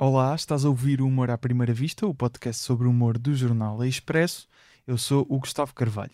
Olá, estás a ouvir o Humor à Primeira Vista, o podcast sobre o humor do jornal Expresso. Eu sou o Gustavo Carvalho.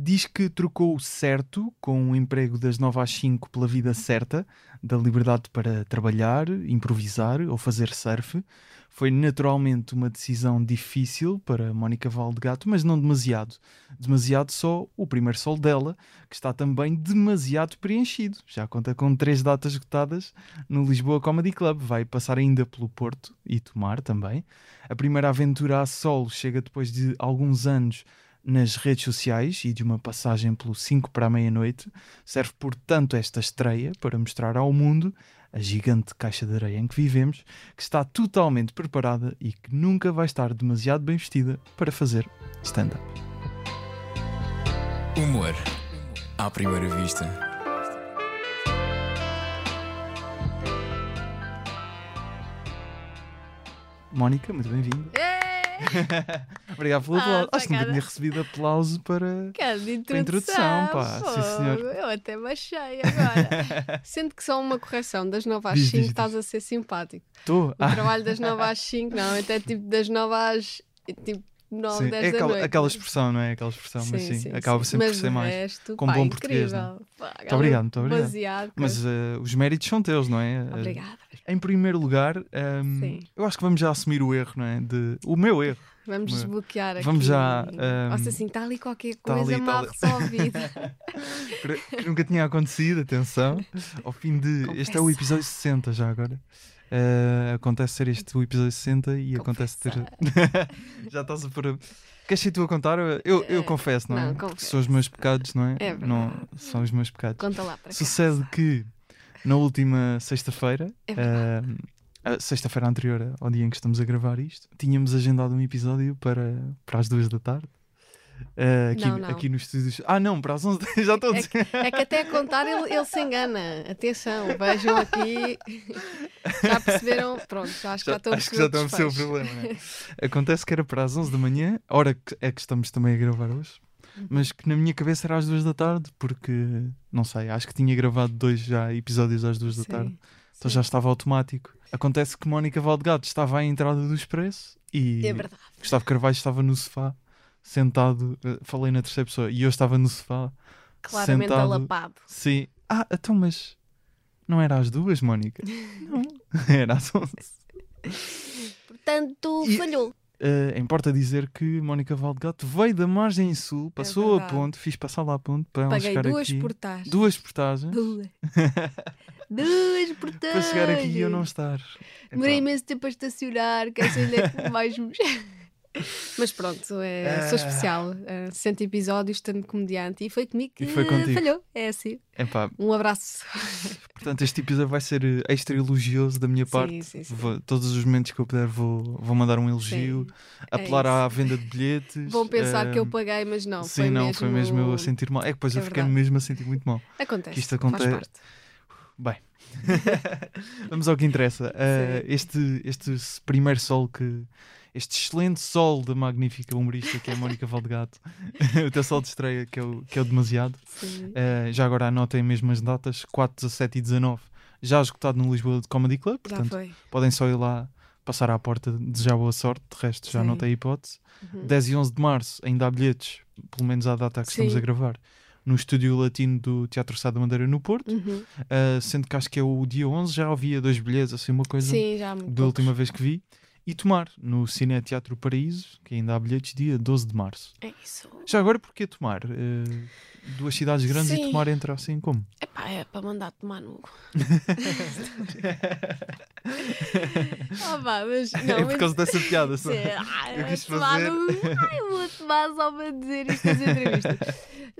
Diz que trocou o certo com o emprego das 9 às 5 pela vida certa, da liberdade para trabalhar, improvisar ou fazer surf. Foi naturalmente uma decisão difícil para Mónica Valdegato, mas não demasiado. Demasiado só o primeiro sol dela, que está também demasiado preenchido. Já conta com três datas esgotadas no Lisboa Comedy Club. Vai passar ainda pelo Porto e Tomar também. A primeira aventura a solo chega depois de alguns anos nas redes sociais e de uma passagem pelo 5 para a meia-noite, serve portanto esta estreia para mostrar ao mundo a gigante caixa de areia em que vivemos, que está totalmente preparada e que nunca vai estar demasiado bem vestida para fazer stand-up. Humor à primeira vista. Mónica, muito bem-vinda. É, Obrigado pelo Ah, aplauso. Acho que nunca tinha recebido aplauso para. cara de Para a introdução, introdução, pá. Sim, fogo. senhor. Eu até baixei agora. Sendo que só uma correção, das 9 às Diz, 5 diz, estás a ser simpático. Estou. O trabalho das 9 às 5, não, até tipo das 9 às tipo 9, sim. 10 É aquela, aquela expressão, não é? Aquela expressão, mas sim, acaba sempre Mas por ser mais. Resto, com pá, bom português, não é? incrível. Pá, Muito obrigado, muito obrigado. Baseado, Mas eh, os méritos são teus, não é? Obrigada. Em primeiro lugar, Sim. eu acho que vamos já assumir o erro, não é? De, o meu erro. Vamos desbloquear aqui. vamos já, ahm, Nossa, assim, está ali qualquer tá coisa ali, tá mal resolvida. que nunca tinha acontecido, atenção. Ao fim de. Este é o Confessa. episódio 60 já agora. Eh, acontece ser este o episódio 60 e acontece ter. já estás a pôr. a- Queres ser tu a contar? Eu, eu Eh, confesso, não é? não, confesso. São os meus pecados, não é? É verdade. não, são os meus pecados. Conta lá para cá. Sucede que na última sexta-feira, É a sexta-feira anterior ao dia em que estamos a gravar isto, tínhamos agendado um episódio para, para as duas da tarde. Eh, aqui, Não, não. aqui nos estúdios. Ah, não, para as 11 já estou a É dizer. É que até a contar ele, ele se engana. Atenção, vejam aqui. Já perceberam? Pronto, já acho que já estão acho que já estão a perceber perceber o problema. não é? Acontece que era para as 11 da manhã, hora que é que estamos também a gravar hoje. Mas que na minha cabeça era às 2 da tarde, porque não sei, acho que tinha gravado dois já episódios às 2 da Sim, tarde. Então sim. já estava automático. Acontece que Mónica Valdegato estava à entrada do Expresso e É. Gustavo Carvalho estava no sofá, sentado. eh, Falei na terceira pessoa e eu estava no sofá. Claramente sentado. alapado. Sim. Ah, então, mas não era às duas, Mónica? não, era às 11. Portanto, E- falhou. Eh, importa dizer que Mónica Valdegato veio da margem sul, passou a É verdade. ponte, fiz passar lá a ponte para Paguei chegar duas aqui. portagens. Duas portagens Duas. duas portagens. para chegar aqui e eu não estar. Demorei Epá, imenso tempo a estacionar, que é que mais. Mas pronto, é, sou Ah. especial. Uh, 60 episódios, tanto comediante. E foi comigo que foi falhou. É assim. epá, Um abraço. portanto, este episódio vai ser eh, extra elogioso da minha Sim, parte. sim, sim. Vou- todos os momentos que eu puder vou, vou mandar um elogio, é apelar isso. à venda de bilhetes. Vão pensar que eu eh, paguei, mas não. Sim, foi não, mesmo... foi mesmo eu a sentir mal. É que depois É eu fiquei mesmo a sentir muito mal. Acontece. que isto acontece- Faz parte. Bem, vamos ao que interessa. Uh, este, este primeiro sol que. Este excelente sol da magnífica humorista que é a Mónica Valdegato, o teu sol de estreia que é o, que é o demasiado. Uh, já agora anotem mesmo as datas: 4, 17 e 19, já esgotado no Lisboa Comedy Club. Portanto, podem só ir lá passar à porta, desejar boa sorte. De resto, já não tem hipótese. Uhum. 10 e 11 de março ainda há bilhetes, pelo menos à data que estamos Sim. a gravar, no estúdio latino do Teatro Sá da Madeira no Porto. Uhum. Uh, sendo que acho que é o dia 11, já havia dois bilhetes, assim, uma coisa Sim, já da poucos. última vez que vi. E Tomar, no Cine Teatro Paraíso, que ainda há bilhetes, dia 12 de março. É isso. Já agora, porquê Tomar? Uh, duas cidades grandes e Sim. Tomar entra assim como? Epá, é para mandar tomar no. Ah, pá, mas. Não, é por mas- causa dessa piada. só. Sim, ah, Eu quis fazer. no- Ai, eu vou tomar só para dizer isto nas entrevistas.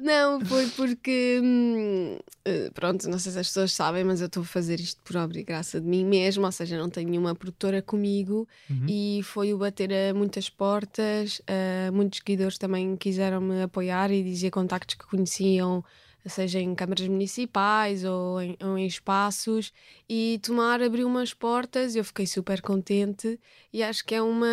Não, foi porque. hum, eh, pronto, não sei se as pessoas sabem, mas eu estou a fazer isto por obra e graça de mim mesmo, ou seja, não tenho nenhuma produtora comigo Uhum. e foi o bater a muitas portas. eh, muitos seguidores também quiseram me apoiar e dizer contactos que conheciam, seja em câmaras municipais ou em, ou em espaços, e Tomar abriu umas portas. Eu fiquei super contente e acho que é uma,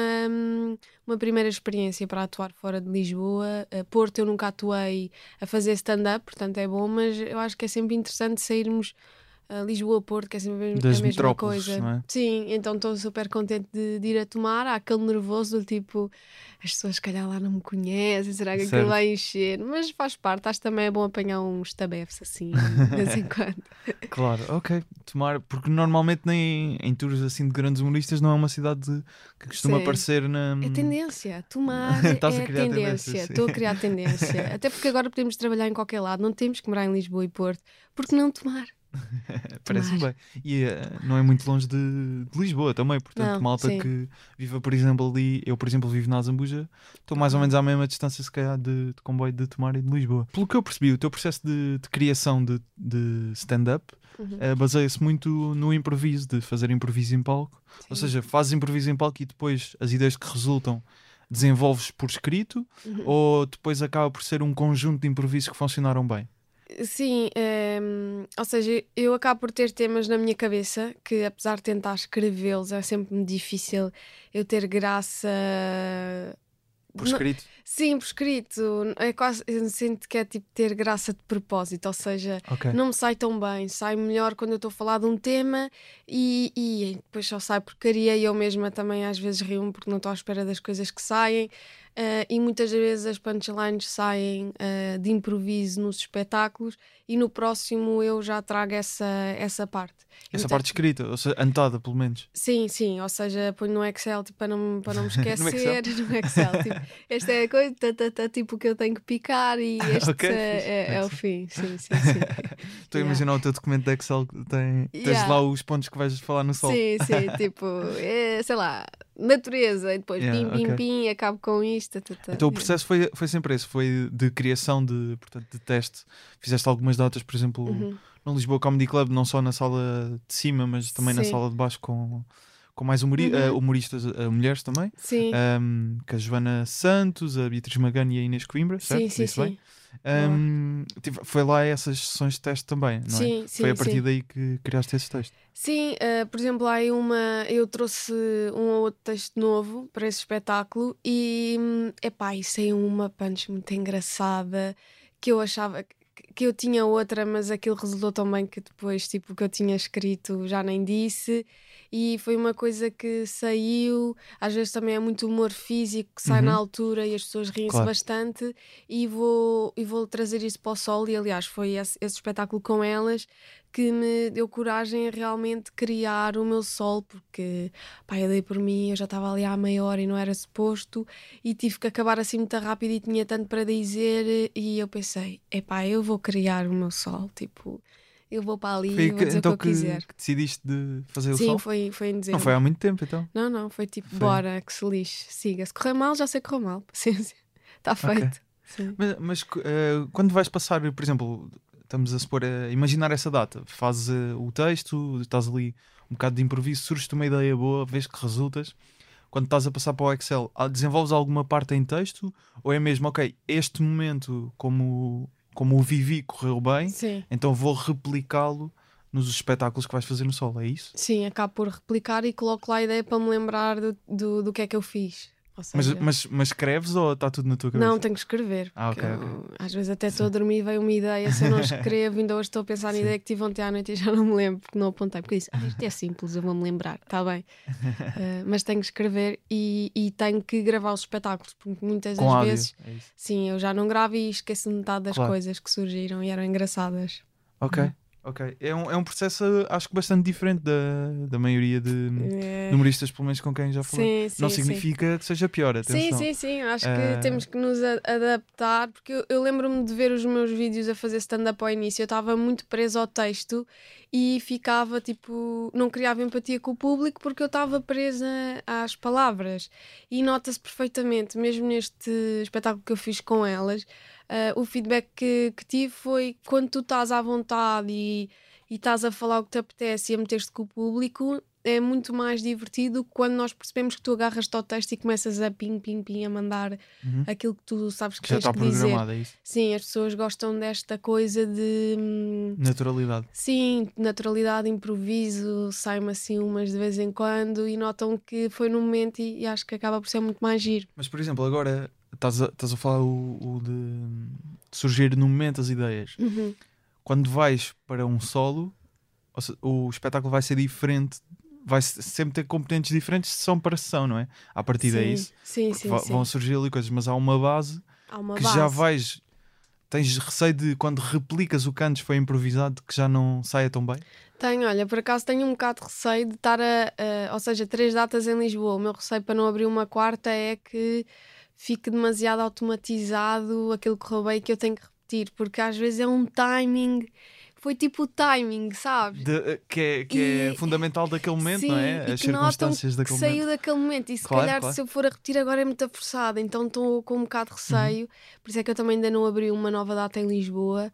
uma primeira experiência para atuar fora de Lisboa. Eh, Porto, eu nunca atuei a fazer stand-up, portanto é bom, mas eu acho que é sempre interessante sairmos uh, Lisboa-Porto, que é sempre a mesma- Das a mesma coisa. é? Sim, então estou super contente de, de ir a tomar. Há aquele nervoso do tipo, as pessoas se calhar lá não me conhecem, será que Certo. aquilo vai encher? Mas faz parte, acho que também é bom apanhar uns tabefes assim, de vez em quando. Claro, ok. Tomar, porque normalmente nem em tours assim de grandes humoristas não é uma cidade que costuma Sim. aparecer na. É tendência, tomar Estás a é criar tendência. Estou a criar tendência. Até porque agora podemos trabalhar em qualquer lado, não temos que morar em Lisboa e Porto. Porque não tomar? Parece-me bem. E eh, não é muito longe de, de Lisboa também, portanto, Não, malta sim. que viva, por exemplo, ali. Eu, por exemplo, vivo na Azambuja, estou mais ou Uhum. menos à mesma distância, se calhar, de, de comboio de Tomar e de Lisboa. Pelo que eu percebi, o teu processo de, de criação de, de stand-up Uhum. eh, baseia-se muito no improviso, de fazer improviso em palco. Ou Sim. seja, fazes improviso em palco e depois as ideias que resultam desenvolves por escrito Uhum. ou depois acaba por ser um conjunto de improvisos que funcionaram bem? Sim, ehm, ou seja, eu acabo por ter temas na minha cabeça que, apesar de tentar escrevê-los, é sempre difícil eu ter graça. Por Não- escrito? Sim, por escrito. É quase, eu sinto que é tipo ter graça de propósito, ou seja, Ok. não me sai tão bem. Sai melhor quando eu estou a falar de um tema e, e depois só sai porcaria e eu mesma também às vezes rio-me porque não estou à espera das coisas que saem. Ah, e muitas vezes as punchlines saem ah, de improviso nos espetáculos e no próximo eu já trago essa, essa parte. Essa Então- parte escrita, ou seja, anotada pelo menos. Sim, sim, ou seja, ponho no Excel tipo, para, não, para não me No esquecer. no Excel, tipo, esta é a coisa, tá, tá, tá, tipo que eu tenho que picar e este Ok, é, é- é o fim. Sim, sim, sim. Estou a Yeah. imaginar o teu documento de Excel que tem, tens Yeah. lá os pontos que vais falar no sol. Sim, sim, tipo, é, sei lá, natureza, e depois Yeah, pim, pim, pim, acabo com isto. Tá, tá, Então o yeah. processo foi, foi sempre esse, foi de criação de, portanto, de teste. Fizeste algumas datas, por exemplo, Uhum. no Lisboa Comedy Club, não só na sala de cima, mas também na Sim. sala de baixo com, com mais humori Uhum. eh, humoristas, eh, mulheres também. Sim, Um, com a Joana Santos, a Beatriz Magana e a Inês Coimbra, certo? sim, sim, Disse bem? Sim. Um, tive- foi lá essas sessões de teste também, não é? Sim, sim, foi a partir sim. daí que criaste esse texto. Sim, eh, por exemplo, há uma. Eu trouxe um ou outro texto novo para esse espetáculo e, hum, epá, isso é uma punch muito engraçada que eu achava que- que eu tinha outra, mas aquilo resultou tão bem que depois, tipo, o que eu tinha escrito já nem disse. E foi uma coisa que saiu, às vezes também é muito humor físico que sai Uhum. na altura e as pessoas riem-se Claro. bastante. E vou, e vou trazer isso para o sol. E aliás foi esse, esse espetáculo com elas que me deu coragem a realmente criar o meu sol, porque pá, eu dei por mim, eu já estava ali há meia hora e não era suposto, e tive que acabar assim muito rápido e tinha tanto para dizer, e eu pensei, epá, eu vou criar o meu sol, tipo, eu vou para ali e vou dizer então o que eu quiser. que decidiste de fazer o Sim, sol? foi, foi em dezembro. Não foi há muito tempo então. Não, não, foi tipo, Foi. bora, que se lixe, siga. Se correr mal, já sei que correu mal, paciência. Está feito. Sim. Mas, mas, eh, quando vais passar, por exemplo, estamos a supor, a imaginar essa data, fazes eh, o texto, estás ali um bocado de improviso, surge-te uma ideia boa, vês que resultas. Quando estás a passar para o Excel, desenvolves alguma parte em texto? Ou é mesmo, ok, este momento, como, como o vivi, correu bem, Sim. então vou replicá-lo nos espetáculos que vais fazer no solo, é isso? Sim, acabo por replicar e coloco lá a ideia para me lembrar do, do, do que é que eu fiz. Ou Mas, seja, mas, mas escreves ou está tudo na tua cabeça? Não, tenho que escrever. Ah, porque ok, eu, Às vezes até estou a dormir e veio uma ideia. Se eu não escrevo, ainda hoje estou a pensar na ideia que tive ontem à noite e já não me lembro, porque não apontei. Porque disse, ah, isto é simples, eu vou-me lembrar, está bem. Eh, mas tenho que escrever e, e tenho que gravar os espetáculos, porque muitas Com das áudio, vezes, é sim, eu já não gravo e esqueço metade das Claro. coisas que surgiram e eram engraçadas. Ok, Uhum. Ok. É um, é um processo, acho que bastante diferente da, da maioria de, Eh, de humoristas, pelo menos com quem já falei. sim, sim, Não sim. significa que seja pior, atenção. Sim, sim, sim. Acho Ah. que temos que nos adaptar, porque eu, eu lembro-me de ver os meus vídeos a fazer stand-up ao início. Eu estava muito presa ao texto e ficava tipo. Não criava empatia com o público porque eu estava presa às palavras. E nota-se perfeitamente, mesmo neste espetáculo que eu fiz com elas, ah, o feedback que, que tive foi quando tu estás à vontade e, e estás a falar o que te apetece e a meter-te com o público. É muito mais divertido quando nós percebemos que tu agarras-te ao texto e começas a pim, pim, pim, a mandar Uhum. aquilo que tu sabes que, Que já tens está que dizer. é isso? Sim, as pessoas gostam desta coisa de. hum, Naturalidade. Sim, naturalidade, improviso, sai-me assim umas de vez em quando e notam que foi no momento e, e acho que acaba por ser muito mais giro. Mas, por exemplo, agora estás a, estás a falar o, o de, de surgir no momento as ideias. Uhum. Quando vais para um solo, o espetáculo vai ser diferente, vai se- sempre ter componentes diferentes de sessão para sessão, não é? A partir daí isso, sim, sim, sim. vão surgir ali coisas, mas há uma base Há uma que base. já vais. Tens receio de quando replicas o que antes foi improvisado que já não saia tão bem? Tenho, olha, por acaso tenho um bocado de receio de estar a, a- Ou seja, três datas em Lisboa. O meu receio para não abrir uma quarta é que fique demasiado automatizado aquilo que roubei que eu tenho que repetir, porque às vezes é um timing. Foi tipo o timing, sabes? De- que é, que é E- fundamental daquele momento, Sim, não é? As circunstâncias que daquele saiu momento. daquele momento e se Claro, calhar claro. se eu for a repetir agora é muito forçado, então estou com um bocado de receio, por isso é que eu também ainda não abri uma nova data em Lisboa.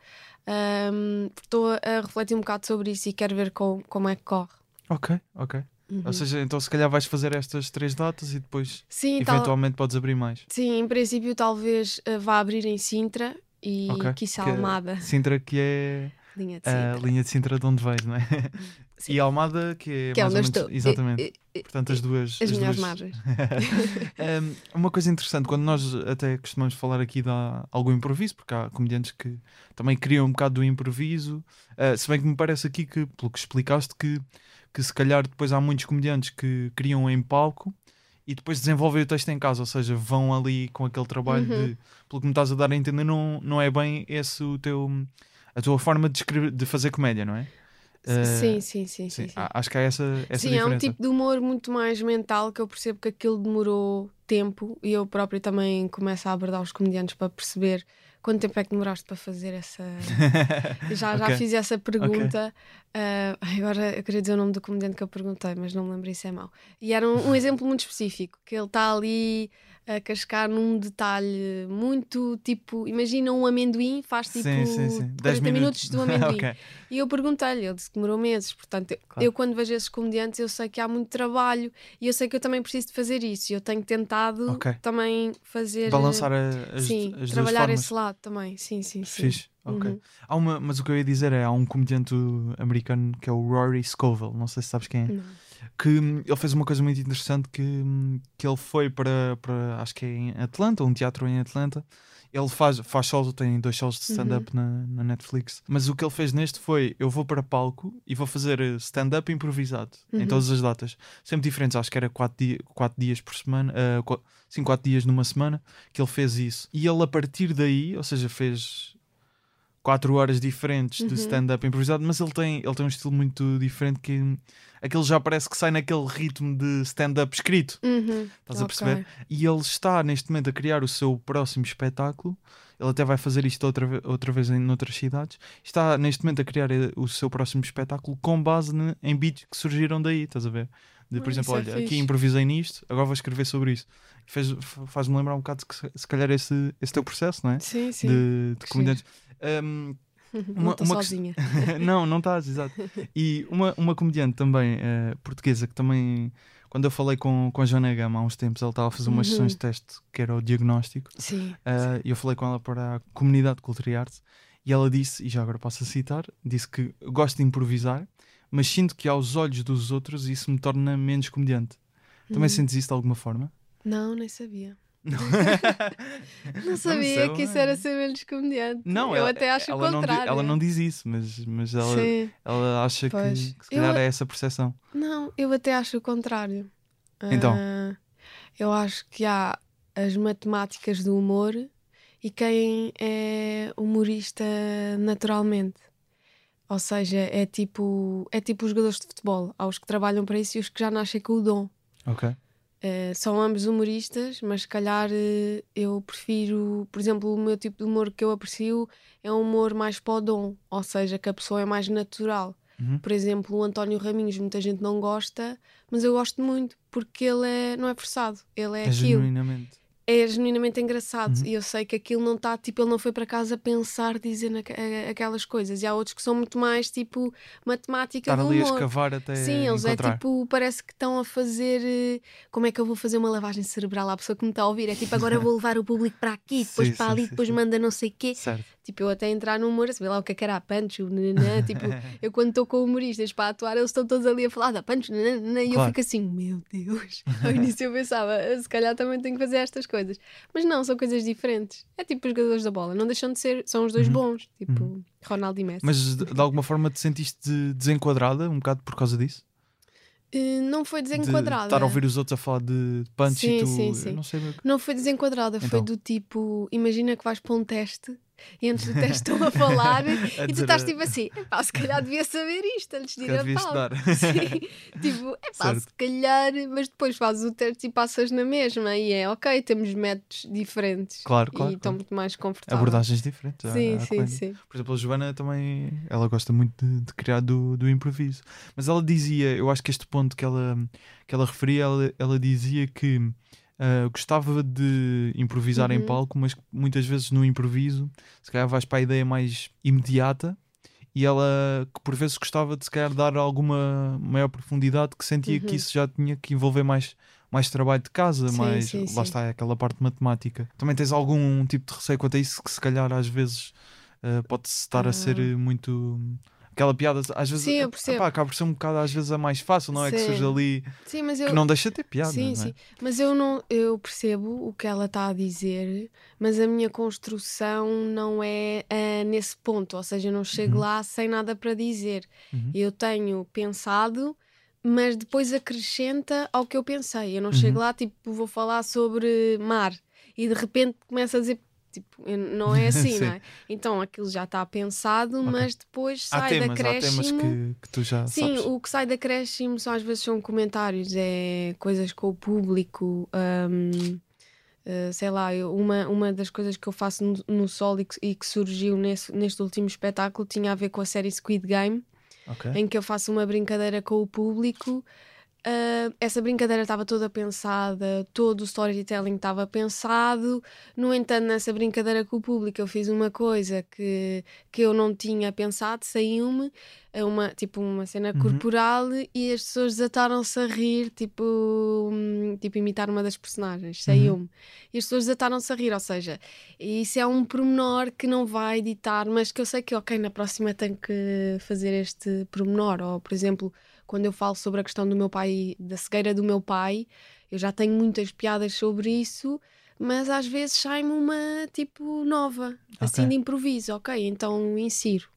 Estou a refletir um bocado sobre isso e quero ver com, como é que corre. Ok, ok. Uhum. Ou seja, então se calhar vais fazer estas três datas e depois Sim, tal- eventualmente podes abrir mais. sim, em princípio talvez eh, vá abrir em Sintra e Ok, quiçá que é- Almada, Sintra que é linha de a Sintra. linha de Sintra de onde vais, não é? Sim. E Almada que é, que é mais onde ou eu menos, estou. Exatamente. Eh, eh, Portanto, as duas. As melhores duas... margens. Um, uma coisa interessante, quando nós até costumamos falar aqui de algum improviso, porque há comediantes que também criam um bocado do improviso, uh, se bem que me parece aqui que, pelo que explicaste, que, que se calhar depois há muitos comediantes que criam em palco e depois desenvolvem o texto em casa, ou seja, vão ali com aquele trabalho Uhum. de, pelo que me estás a dar a entender, não, não é bem esse o teu, a tua forma de, escrever, de fazer comédia, não é? Uh, sim, sim, sim, sim. sim, sim. acho que há essa, essa Sim, é diferença. um tipo de humor muito mais mental que eu percebo que aquilo demorou tempo e eu próprio também começo a abordar os comediantes para perceber quanto tempo é que demoraste para fazer essa. já, já fiz essa pergunta. Ah, agora eu queria dizer o nome do comediante que eu perguntei, mas não me lembro isso é mau. E era um, um exemplo muito específico, que ele está ali a cascar num detalhe muito tipo, imagina um amendoim, faz tipo sim, sim, sim. 40 10 minutos do amendoim. Ok. E eu perguntei-lhe, ele disse que demorou meses. Portanto, eu, Claro. eu quando vejo esses comediantes, eu sei que há muito trabalho e eu sei que eu também preciso de fazer isso. E eu tenho tentado Ok. também fazer. Balançar as, sim, as trabalhar esse lado também. Sim, sim, sim. Fixe. Uhum. Há uma, mas o que eu ia dizer é: há um comediante americano que é o Rory Scovel, não sei se sabes quem é, Não. que hum, ele fez uma coisa muito interessante que, hum, que ele foi para, para, acho que é em Atlanta, um teatro em Atlanta. Ele faz, faz shows, tem dois shows de stand-up Uhum. na, na Netflix. Mas o que ele fez neste foi: eu vou para palco e vou fazer eh, stand-up improvisado em Uhum. todas as datas, sempre diferentes. Acho que era quatro, dia, quatro dias por semana, ah, qua- sim, quatro dias numa semana que ele fez isso. E ele, a partir daí, ou seja, fez quatro horas diferentes de Uhum. stand-up improvisado, mas ele tem, ele tem um estilo muito diferente que aquele já parece que sai naquele ritmo de stand-up escrito. Uhum. Estás a Ok. perceber? E ele está neste momento a criar o seu próximo espetáculo. Ele até vai fazer isto outra, outra vez em outras cidades. Está neste momento a criar eh, o seu próximo espetáculo com base ne- em beats que surgiram daí. Estás a ver? De, por exemplo, é olha, aqui fixe. improvisei nisto, agora vou escrever sobre isso. Faz-me lembrar um bocado que se, calhar esse, esse teu processo, não é? Sim, sim. De, de comediantes. Um, não uma- estou uma sozinha. não, não estás, exato. E uma, uma comediante também eh, portuguesa que também, quando eu falei com, com a Joana Gama há uns tempos, ela estava a fazer umas Uhum. sessões de teste que era o diagnóstico. Sim. eh, E eu falei com ela para a comunidade de Cultura e Arte e ela disse, e já agora posso citar, disse que gosto de improvisar, mas sinto que aos olhos dos outros isso me torna menos comediante. Também Uhum. sentes isso de alguma forma? Não, nem sabia. Não, Não sabia sei que isso era ser menos comediante. Não, eu ela, até acho ela o não, contrário. ela não diz isso, mas, mas ela, Sim. ela acha que, Pois. que se calhar Eu- é essa percepção. Não, eu até acho o contrário. Então? Ah, eu acho que há as matemáticas do humor e quem é humorista naturalmente. Ou seja, é tipo, é tipo os jogadores de futebol. Há os que trabalham para isso e os que já nascem com o dom. Ok. Eh, são ambos humoristas, mas se calhar eh, eu prefiro, por exemplo, o meu tipo de humor que eu aprecio é um humor mais para o dom, ou seja, que a pessoa é mais natural. Uhum. Por exemplo, o António Raminhos, muita gente não gosta, mas eu gosto muito porque ele é, não é forçado, ele é, É aquilo. genuinamente. É genuinamente engraçado Uhum. e eu sei que aquilo não está, tipo, ele não foi para casa pensar, dizer a- aquelas coisas. E há outros que são muito mais, tipo, matemática Estar do ali a humor. escavar até Sim, eles encontrar. é tipo, parece que estão a fazer. eh, Como é que eu vou fazer uma lavagem cerebral à pessoa que me está a ouvir? É tipo, agora eu vou levar o público para aqui, depois Sim, para sim, ali, sim, depois manda não sei o quê. Certo. Tipo, eu até entrar no humor, saber lá o que é que era a punch, o nananã, tipo, eu quando estou com humoristas para atuar, eles estão todos ali a falar da nananã, e eu Claro. fico assim, meu Deus. Ao início eu pensava, "Ah, se calhar também tenho que fazer estas coisas. Mas não, são coisas diferentes. É tipo os jogadores da bola, não deixam de ser, são os dois Uhum. bons, tipo Ronaldo e Messi. Mas de, de alguma forma te sentiste desenquadrada um bocado por causa disso? Eh, não foi De desenquadrada. estar a ouvir os outros a falar de punch Sim, e tu. sim, eu sim. Não sei. Não foi desenquadrada, foi Então. do tipo: imagina que vais para um teste e antes do teste estão a falar A e tu estás tipo assim: epá, se calhar devia saber isto antes de ir a tal. Sim, tipo, epá, Certo. se calhar, mas depois fazes o teste e passas na mesma e é ok, temos métodos diferentes Claro, claro, e estão claro. muito mais confortáveis. Abordagens diferentes. à- Sim, à sim, comédia. sim. Por exemplo, a Joana também ela gosta muito de, de criar do, do improviso. Mas ela dizia, eu acho que este ponto que ela, que ela referia, ela, ela dizia que ah, gostava de improvisar em Uhum. palco, mas que muitas vezes no improviso, se calhar vais para a ideia mais imediata. E ela que por vezes gostava de se calhar dar alguma maior profundidade, que sentia que Uhum. isso já tinha que envolver mais, mais trabalho de casa, Sim, mais sim, lá sim. está aquela parte matemática. Também tens algum tipo de receio quanto a isso que se calhar às vezes uh, pode-se estar a ser Ah. uh, muito. Aquela piada, às vezes Sim, eu uh, percebo. epá, acaba por ser um bocado às vezes a mais fácil, não é? Que surge ali Sim, mas eu, que não deixa de ter piada. Sim, não é? sim. Mas eu não eu percebo o que ela está a dizer, mas a minha construção não é ah, nesse ponto, ou seja, eu não chego Uhum. lá sem nada para dizer. Uhum. Eu tenho pensado, mas depois acrescenta ao que eu pensei. Eu não chego Uhum. lá, tipo, vou falar sobre mar e de repente começo a dizer. Tipo, não é assim, Sim. não é? Então aquilo já está pensado, mas depois Há sai da temas, há temas que, que tu já Sim, sabes. o que sai da acréscimo são às vezes são comentários, é coisas com o público. hum, eh, sei lá, eu- uma, uma das coisas que eu faço no, no Sol e que, e que surgiu nesse, neste último espetáculo tinha a ver com a série Squid Game, Ok. em que eu faço uma brincadeira com o público. Ah, essa brincadeira estava toda pensada, todo o storytelling estava pensado. No entanto, nessa brincadeira com o público, eu fiz uma coisa que, que eu não tinha pensado, saiu-me, é uma, tipo uma cena Uhum. corporal, e as pessoas desataram-se a rir, tipo, hum, tipo imitar uma das personagens, saiu-me. E as pessoas desataram-se a rir, ou seja, isso é um pormenor que não vai editar, mas que eu sei que, ok, na próxima tenho que fazer este pormenor. Ou, por exemplo, quando eu falo sobre a questão do meu pai, da cegueira do meu pai, eu já tenho muitas piadas sobre isso, mas às vezes sai-me uma tipo nova, assim Ok. de improviso, ok, então insiro.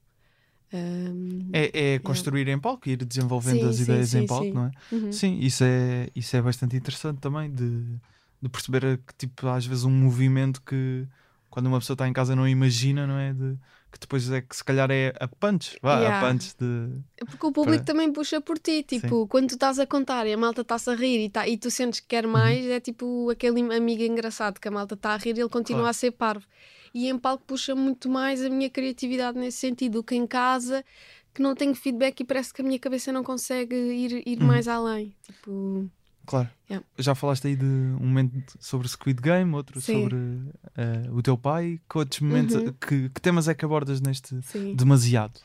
Hum, É, é construir em palco, ir desenvolvendo Sim, as sim, ideias em sim, palco, sim. não é? uhum. Sim, isso é, isso é bastante interessante também de, de perceber que tipo, às vezes um movimento que quando uma pessoa está em casa não imagina, não é? De, que depois é que se calhar é a punch, vá, Yeah. a punch de. Porque o público Para- também puxa por ti, tipo, quando tu estás a contar e a malta está-se a rir e, tá, e tu sentes que Uhum. quer mais, é tipo aquele amigo engraçado que a malta está a rir e ele continua Claro. a ser parvo. E em palco puxa muito mais a minha criatividade nesse sentido, do que em casa, que não tenho feedback e parece que a minha cabeça não consegue ir, ir Uhum. mais além. Tipo, Claro. Yeah. Já falaste aí de um momento sobre Squid Game, outro Sim. sobre eh, o teu pai. Que outros momentos, Uhum. que, que temas é que abordas neste sim. demasiado?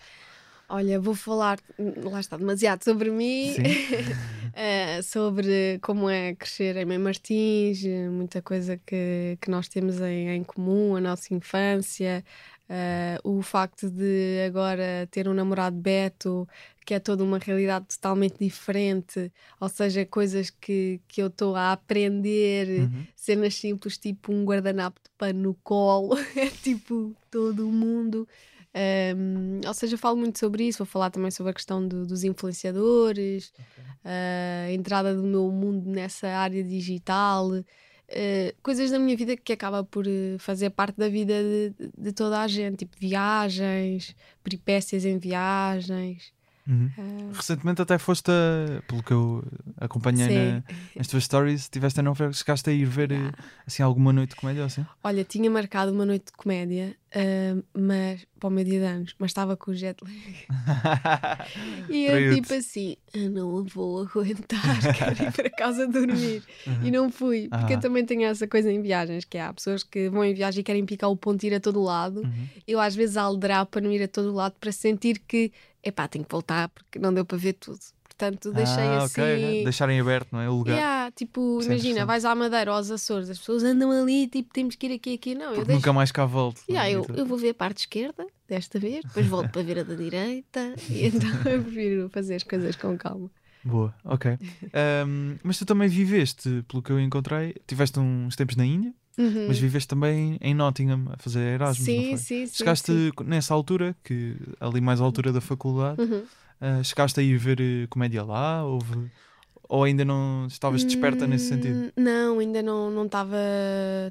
Olha, vou falar, lá está, demasiado sobre mim, eh, sobre como é crescer em Mãe Martins, muita coisa que, que nós temos em, em comum, a nossa infância, eh, o facto de agora ter um namorado Beto, que é toda uma realidade totalmente diferente, ou seja, coisas que, que eu estou a aprender, Uhum. cenas simples, tipo um guardanapo de pano no colo, é tipo todo o mundo. Um, ou seja, falo muito sobre isso. Vou falar também sobre a questão do- dos influenciadores, a entrada do meu mundo nessa área digital, uh, coisas da minha vida que acaba por uh, fazer parte da vida de, de toda a gente, tipo viagens, peripécias em viagens. Uhum. Uh, Recentemente até foste, a- pelo que eu acompanhei na- nas tuas stories, tiveste a não ver, chegaste a ir ver eh, Yeah. assim alguma noite de comédia ou assim? Olha, tinha marcado uma noite de comédia, uh, mas para o meu dia de anos, mas estava com o jet lag. E eu Traiu-te. tipo assim, eu não vou aguentar, quero ir para casa dormir. E não fui, porque Ah. eu também tenho essa coisa em viagens, que há pessoas que vão em viagem e querem picar o ponto e ir a todo lado. Uhum. Eu às vezes alderar para não ir a todo lado para sentir que, epá, tenho que voltar porque não deu para ver tudo. Portanto, deixei ah, assim. ok. Deixarem aberto, não é? O lugar. Yeah, tipo, imagina, vais à Madeira ou aos Açores, as pessoas andam ali, tipo, temos que ir aqui, aqui. Não, eu Porque deixo. nunca mais cá volto. é? Yeah, eu, Então- eu vou ver a parte esquerda desta vez, depois volto para ver a da direita, e então eu prefiro fazer as coisas com calma. Boa, ok. Ahm, mas tu também viveste, pelo que eu encontrei, tiveste uns tempos na Índia, Uhum. Mas viveste também em Nottingham a fazer Erasmus, sim, sim, sim. Chegaste sim. nessa altura, que ali mais à altura da faculdade, Uhum. Ah, chegaste a ir ver eh, comédia lá? Houve... Ou ainda não estavas desperta nesse sentido? Hum, Não, ainda não não estava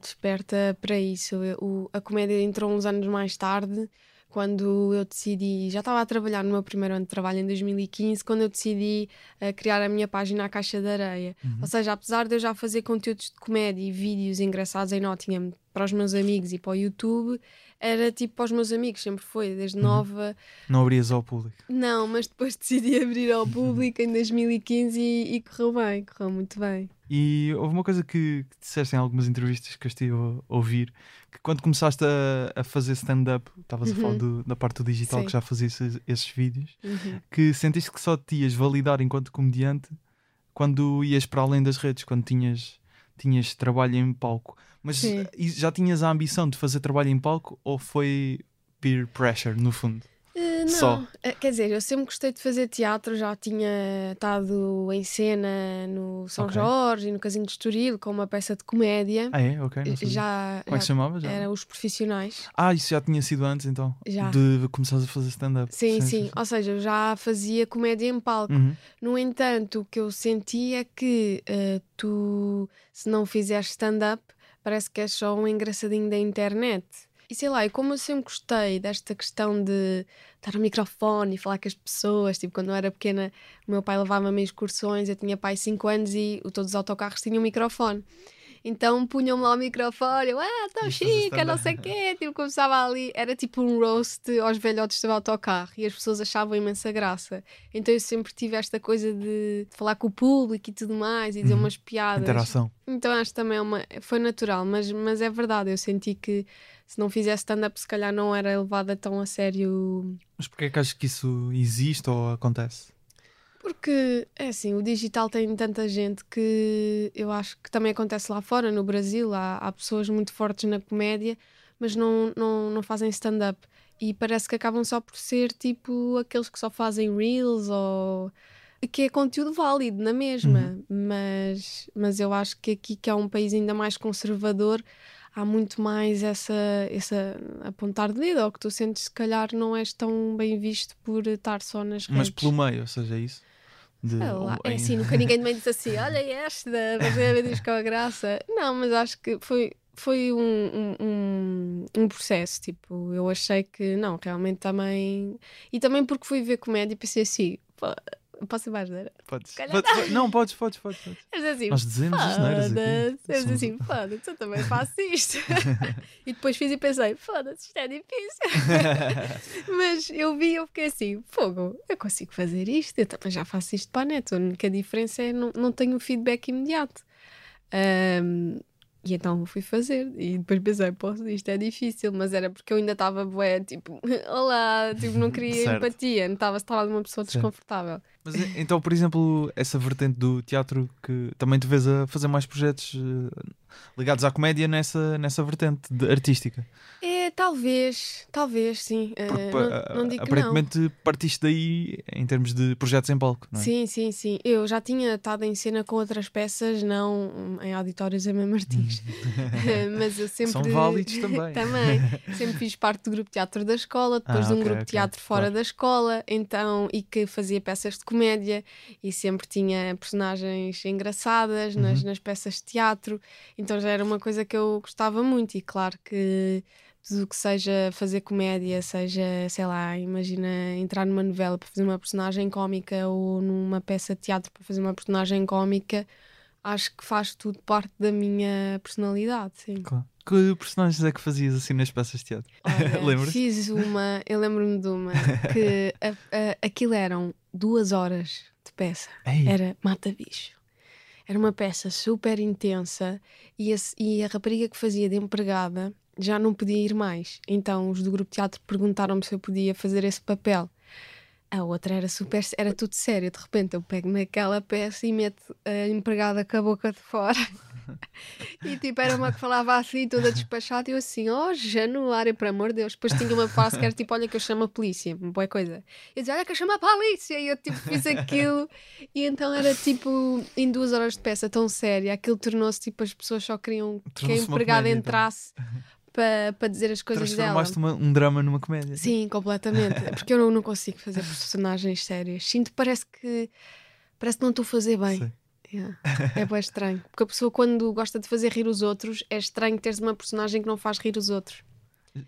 desperta para isso. Eu- o- a comédia entrou uns anos mais tarde, quando eu decidi. Já estava a trabalhar no meu primeiro ano de trabalho em 2015, quando eu decidi eh, criar a minha página à Caixa de Areia. Uhum. Ou seja, apesar de eu já fazer conteúdos de comédia e vídeos engraçados em Nottingham para os meus amigos e para o YouTube, era tipo para os meus amigos, sempre foi, desde Uhum. nova. Não abrias ao público? Não, mas depois decidi abrir ao público em 2015 e, e correu bem, correu muito bem. E houve uma coisa que, que disseste em algumas entrevistas que eu estive a ouvir, que quando começaste a, a fazer stand-up, estavas a falar Uhum. do- da parte do digital Sim. que já fazias esses, esses vídeos, Uhum. que sentiste que só te ias validar enquanto comediante quando ias para além das redes, quando tinhas, tinhas trabalho em palco. Mas Sim. já tinhas a ambição de fazer trabalho em palco ou foi peer pressure, no fundo? Não, Só. Eh, quer dizer, eu sempre gostei de fazer teatro, já tinha estado em cena no São Ok. Jorge e no Casino de Estoril com uma peça de comédia. Ah, é? Ok. já Como é que se chamava? Já? era os profissionais. Ah, isso já tinha sido antes então? Já. De começares a fazer stand-up. Sim, sim, Ou seja, eu já fazia comédia em palco. Uhum. No entanto, o que eu senti é que eh, tu, se não fizeres stand-up, parece que és só um engraçadinho da internet. E sei lá, e como eu sempre gostei desta questão de estar no microfone e falar com as pessoas, tipo, quando eu era pequena, o meu pai levava-me em excursões, eu tinha pai 5 anos e todos os autocarros tinham um microfone. Então punham-me lá o microfone, eu, ah, tão fazer chica, não sei o quê, tipo, começava ali, era tipo um roast aos velhotes do autocarro e as pessoas achavam imensa graça. Então eu sempre tive esta coisa de, falar com o público e tudo mais e dizer Uhum. umas piadas. Interação. Então acho também é uma, foi natural, mas, mas é verdade, eu senti que se não fizesse stand-up, se calhar não era levada tão a sério. Mas porquê é que achas que isso existe ou acontece? Porque, é assim, o digital tem tanta gente que eu acho que também acontece lá fora, no Brasil. Há, há pessoas muito fortes na comédia, mas não, não, não fazem stand-up. E parece que acabam só por ser tipo aqueles que só fazem reels ou. que é conteúdo válido na mesma. Mas, mas eu acho que aqui, que é um país ainda mais conservador, há muito mais essa, essa apontar de dedo, ou que tu sentes se calhar não és tão bem visto por estar só nas redes. Mas pelo meio, ou seja, é isso? De, ou é em- assim, nunca ninguém me disse assim: olha esta, fazer vídeos com a graça. Não, mas acho que foi, foi um, um, um, processo. Tipo, eu achei que não, realmente também. E também porque fui ver comédia e pensei assim: posso ser mais neira? Podes. Pode- não, podes, podes, podes. podes. Mas assim, Nós dizemos asneiras aqui. Somos- disse assim: foda-se, eu também faço isto. e depois fiz e pensei: foda-se, isto é difícil. Mas eu vi e eu fiquei assim: fogo, eu consigo fazer isto, eu também já faço isto para a net. A única diferença é não, não tenho feedback imediato. Ahm, e então fui fazer. E depois pensei: posso, isto é difícil, mas era porque eu ainda estava bué, tipo, olá, tipo, não queria empatia, não estava estava uma pessoa Certo. desconfortável. Mas e- então, por exemplo, essa vertente do teatro que também te vês a fazer mais projetos eh, ligados à comédia nessa, nessa vertente de- artística. É, talvez, talvez, sim. Eh, Porque não, não digo que não. aparentemente partiste daí em termos de projetos em palco, não é? Sim, sim, sim. Eu já tinha estado em cena com outras peças, não em auditórios em Martins. Mas eu sempre. São válidos também. também. Sempre fiz parte do grupo de teatro da escola, depois Ah, de um ok, grupo de ok, teatro fora claro. da escola, então, e que fazia peças de comédia e sempre tinha personagens engraçadas nas, Uhum. nas peças de teatro, então já era uma coisa que eu gostava muito. E claro que tudo o que seja fazer comédia, seja, sei lá, imagina entrar numa novela para fazer uma personagem cómica ou numa peça de teatro para fazer uma personagem cómica, acho que faz tudo parte da minha personalidade, sim. Claro. Que personagens é que fazias assim nas peças de teatro? Lembras? fiz uma, eu lembro-me de uma que a- a- aquilo eram duas horas de peça. Ei, Era Mata Bicho. Era uma peça super intensa e a, e a rapariga que fazia de empregada já não podia ir mais. Então os do grupo de teatro perguntaram-me se eu podia fazer esse papel. A outra era super, era tudo sério. De repente eu pego naquela peça e meto a empregada com a boca de fora E tipo, era uma que falava assim, toda despachada, e eu assim, oh, Januário, por amor de Deus. Depois tinha uma frase que era tipo, olha que eu chamo a polícia, uma boa coisa. Eu dizia, olha que eu chamo a polícia, e eu tipo fiz aquilo. E então era tipo, em duas horas de peça tão séria, aquilo tornou-se tipo, as pessoas só queriam que a empregada comédia, então. para pa dizer as coisas dela. Transformaste um drama numa comédia. Sim, completamente. É Porque eu não, não consigo fazer personagens sérias. Sinto, parece que parece que não estou a fazer bem. Yeah. É bem estranho. Porque a pessoa, quando gosta de fazer rir os outros, é estranho teres uma personagem que não faz rir os outros.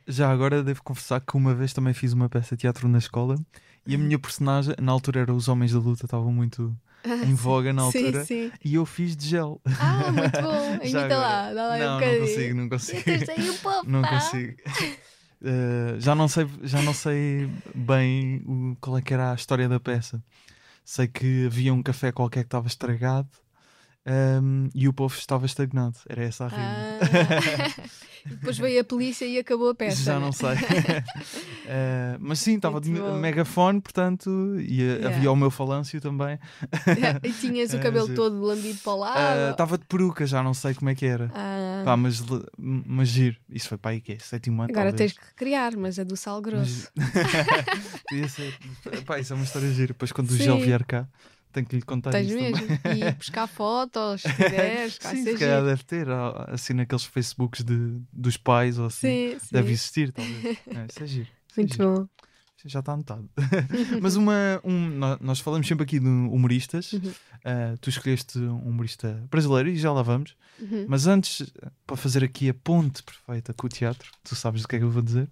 Já agora devo confessar que uma vez também fiz uma peça de teatro na escola e a minha personagem, na altura era os Homens da Luta, estavam muito em voga na altura Sim, sim. e eu fiz de gel. Ah, muito bom. Imita lá, dá lá aí um não, não bocadinho. consigo, não consigo. Não consigo. Eh, já, não sei, já não sei bem o, qual é que era a história da peça. Sei que havia um café qualquer que estava estragado ehm, e o povo estava estagnado. Era essa a rima. Ah. Depois veio a polícia e acabou a peça. Já não sei. Eh, mas sim, estava de bom. megafone, portanto, e Yeah. havia o meu falâncio também. e tinhas o Ah, cabelo giro. todo lambido para o lado. Estava de peruca, já não sei como é que era. Ah. Pá, mas, mas giro. Isso foi para aí que é? Sétimo ano, Agora talvez. tens que recriar, mas a do sal grosso. Mas... Pá, isso é uma história gira. Depois, quando o Gel Sim. vier cá, tenho que lhe contar Tens isso mesmo. também. E buscar fotos, se tiveres, Sim, se calhar deve ter, assim naqueles Facebooks de, dos pais ou assim. Sim, sim. Deve existir, talvez. É, isso é giro. isso é Muito giro. bom. Já está anotado. Mas uma, um, nó- nós falamos sempre aqui de humoristas. Uhum. Ah, tu escolheste um humorista brasileiro e já lá vamos. Uhum. Mas antes, para fazer aqui a ponte perfeita com o teatro, tu sabes do que é que eu vou dizer.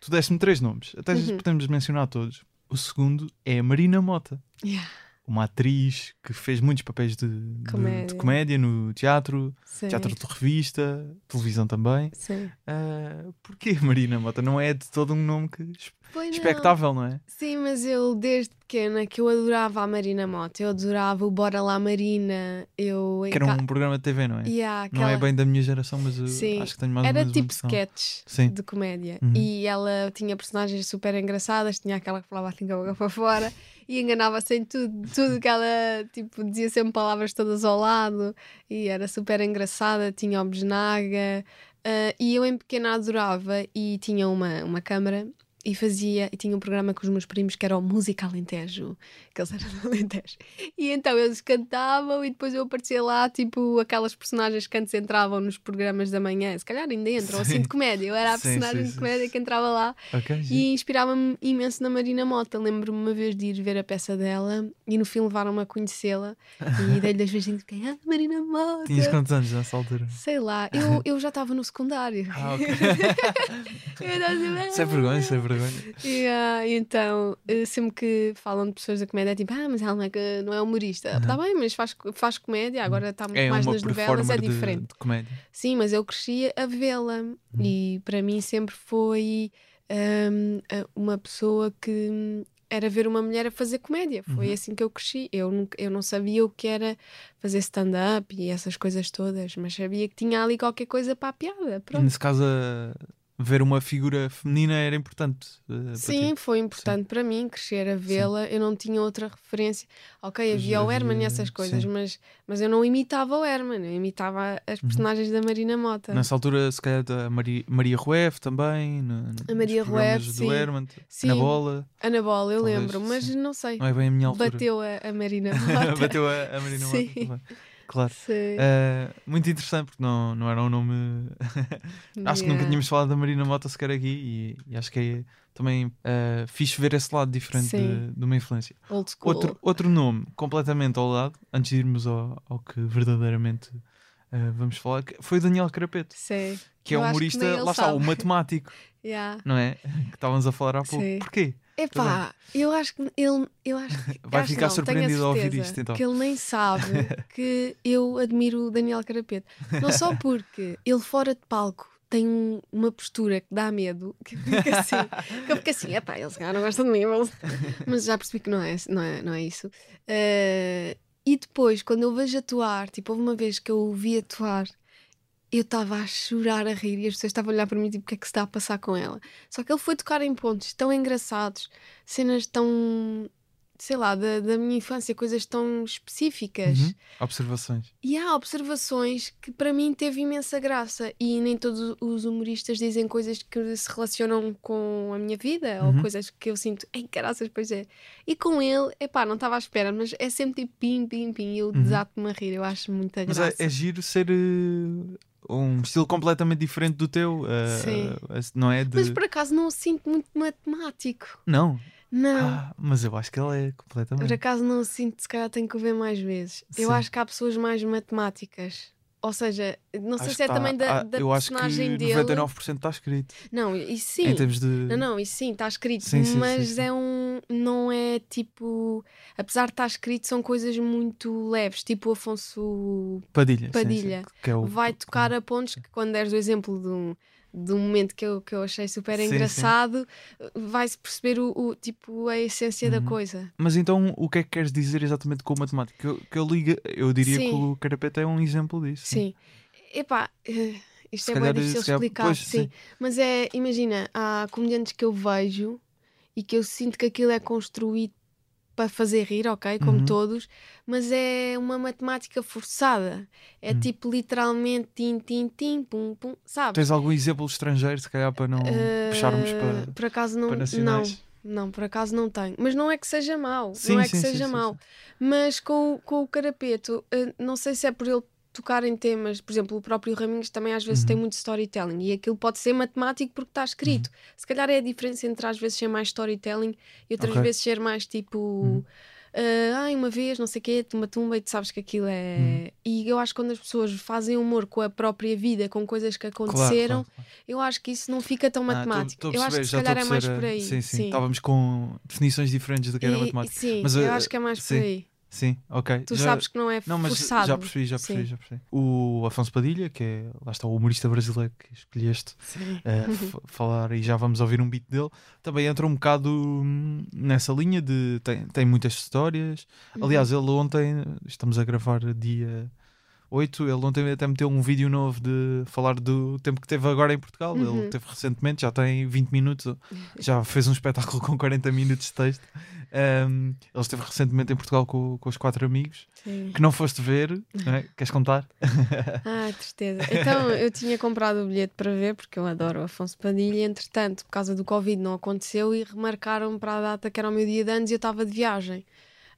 Tu deste-me três nomes, até Uhum. podemos mencionar todos. O segundo é a Marina Mota, Yeah, uma atriz que fez muitos papéis de de- de Comédia. comédia, no teatro, sim. teatro de revista, televisão também. Sim. Ah, porquê Marina Mota? Não é de todo um nome que Pois não. expectável, não é? Sim, mas eu desde pequena que eu adorava a Marina Mota, eu adorava o Bora lá Marina, eu Que era um programa de TV, não é? Yeah, Não é aquela- bem da minha geração, mas eu Sim. acho que tenho mais Era tipo sketches Sim. de comédia. Uhum. E ela tinha personagens super engraçadas, tinha aquela que falava assim com a boca para fora e enganava-se em tudo. Tudo que ela tipo, dizia sempre palavras todas ao lado e era super engraçada, tinha o besnaga. ah, e eu em pequena adorava e tinha uma, uma câmara e fazia, e tinha um programa com os meus primos que era o Música Alentejo, que eles eram do Alentejo. E então eles cantavam e depois eu aparecia lá, tipo aquelas personagens que antes entravam nos programas da manhã, se calhar ainda entram, assim Sim. de comédia. Eu era a Sim, personagem sim, de comédia que entrava lá Ok, giro. e inspirava-me imenso na Marina Mota. Lembro-me uma vez de ir ver a peça dela e no filme levaram-me a conhecê-la e dei-lhe dois beijinhos e fiquei, ah, Marina Mota. Tinhas quantos anos nessa altura? Sei lá, eu, eu já estava no secundário. Ah, ok. Eu estava assim, sem vergonha, sem vergonha. E, ah, e então, eh, sempre que falam de pessoas da comédia, é tipo, ah, mas ela não é, não é humorista. Está bem, mas faz, faz comédia, agora está muito É mais nas novelas, é performer de, diferente. de comédia. Sim, mas eu cresci a vê-la e para mim sempre foi hum, a- uma pessoa que hum, era ver uma mulher a fazer comédia. Foi assim que eu cresci. Eu, nunca, eu não sabia o que era fazer stand-up e essas coisas todas, mas sabia que tinha ali qualquer coisa para a piada. Pronto. Nesse caso, a- ver uma figura feminina era importante. para Sim, foi importante para mim crescer a vê-la. Eu não tinha outra referência. Ok, havia o Herman e essas coisas, sim. mas, mas eu não imitava o Herman, eu imitava as personagens da Marina Mota. Uhum. Nessa altura, se calhar, da Maria, Maria Rueff também. no- no- A Maria Rueff, do sim. Herman, Sim. na bola. Ana Bola, eu Talvez, lembro, mas sim. não sei. Não é bem a minha altura. Bateu a, a Marina Mota. Bateu a, a Marina Mota Sim. Claro. Sim. Eh, muito interessante, porque não, não era um nome. acho que nunca Yeah. tínhamos falado da Marina Mota sequer aqui e, e acho que é também eh, fixe ver esse lado diferente Sim. de, de uma influência. Old school. Outro, outro nome completamente ao lado, antes de irmos ao, ao que verdadeiramente eh, vamos falar, que foi o Daniel Carapeto, Sei. que é Eu um que humorista, ele lá está, sabe. o matemático, Yeah. não é? Que estávamos a falar há pouco. Sim. Porquê? Epá, eu acho que ele. Eu acho, que- Vai acho ficar não, surpreendido ao ouvir isto, então. Que ele nem sabe que eu admiro o Daniel Carapeto. Não só porque ele fora de palco tem um- uma postura que dá medo, que eu fico assim, que eu fico assim, epá, ele se calhar não gosta de mim, mas, já percebi que não é, não é, não é isso. Eh, e depois, quando eu vejo atuar, tipo, houve uma vez que eu o vi atuar, eu estava a chorar, a rir, e as pessoas estavam a olhar para mim, tipo, o que é que se está a passar com ela? Só que ele foi tocar em pontos tão engraçados, cenas tão sei lá, da, da minha infância, coisas tão específicas. Uhum. Observações. E há observações que para mim teve imensa graça. E nem todos os humoristas dizem coisas que se relacionam com a minha vida Uhum. ou coisas que eu sinto, caraças, pois é. E com ele, epá, não estava à espera, mas é sempre tipo pim, pim, pim. E eu desato-me a rir, eu acho muita Uhum. Mas graça. é, é giro ser eh, um estilo completamente diferente do teu. eh, Sim. eh, não é de. Mas por acaso não o sinto muito matemático. Não. Não. Ah, mas eu acho que ele é Por completamente. acaso não o sinto, se calhar tenho que o ver mais vezes. Eu Sim. acho que há pessoas mais matemáticas. Ou seja, não sei Acho se é que tá- também da, ah, da eu acho que personagem dele. 99% está escrito. Não, isso sim. Em termos de. Não, não, isso sim, está escrito. Sim, sim, mas sim, é um. Não é tipo. Apesar de estar escrito, são coisas muito leves. Tipo o Afonso Padilha. Padilha. que é o... vai tocar a pontos que, quando deres o exemplo de um, de um momento que eu, que eu achei super Sim, sim. engraçado, vai-se perceber o, o- tipo, a essência da Uhum. coisa. Mas então o que é que queres dizer exatamente com o matemático? Que eu, que eu liga, eu diria Sim. que o Carapeta é um exemplo disso. Sim. Epá, eh, isto Se é bem difícil calhar- explicar. pois, sim. sim. Mas é, imagina, há comediantes que eu vejo e que eu sinto que aquilo é construído para fazer rir, ok? Como Uhum. todos, mas é uma matemática forçada. É Hum. tipo literalmente tim, tim, tim, pum, pum, sabes? Tens algum exemplo estrangeiro, se calhar, para não Eh, puxarmos para, Por acaso não. não, não, por acaso não tenho. Mas não é que seja mau. Sim, não é sim, que seja sim, mau. Mas com, o- com o Carapeto, eh, não sei se é por ele tocar em temas, por exemplo, o próprio Raminhos também às vezes Uhum. tem muito storytelling e aquilo pode ser matemático porque está escrito. Uhum. Se calhar é a diferença entre às vezes ser mais storytelling e outras Ok. vezes ser mais tipo. Uhum. eh, ai, uma vez, não sei o quê, tumba tumba, e tu sabes que aquilo é. Uhum. E eu acho que quando as pessoas fazem humor com a própria vida, com coisas que aconteceram, Claro, claro, claro. eu acho que isso não fica tão Ah, tô- matemático. tô a eu acho que se tô calhar é mais por aí. Sim, sim. Estávamos com definições diferentes do que era E- matemática. Sim, Mas, eu eh, acho que é mais sim. por aí. Sim, ok. Tu Já- sabes que não é Não, mas forçado. já percebi, já percebi, Sim. já percebi. O Afonso Padilha, que é, lá está o humorista brasileiro que escolheste f- falar e já vamos ouvir um beat dele, também entra um bocado hum, nessa linha de tem, tem muitas histórias. Uhum. Aliás, ele ontem, estamos a gravar dia 8, ele ontem até meteu um vídeo novo de falar do tempo que teve agora em Portugal. Uhum. Ele teve recentemente, já tem 20 minutos, já fez um espetáculo com 40 minutos de texto. Um, ele esteve recentemente em Portugal com, com os quatro amigos, Sim. que não foste ver, não é? queres contar? Ah, tristeza. Então, eu tinha comprado o bilhete para ver, porque eu adoro o Afonso Padilha. Entretanto, por causa do Covid, não aconteceu e remarcaram para a data que era o meu dia de anos e eu estava de viagem.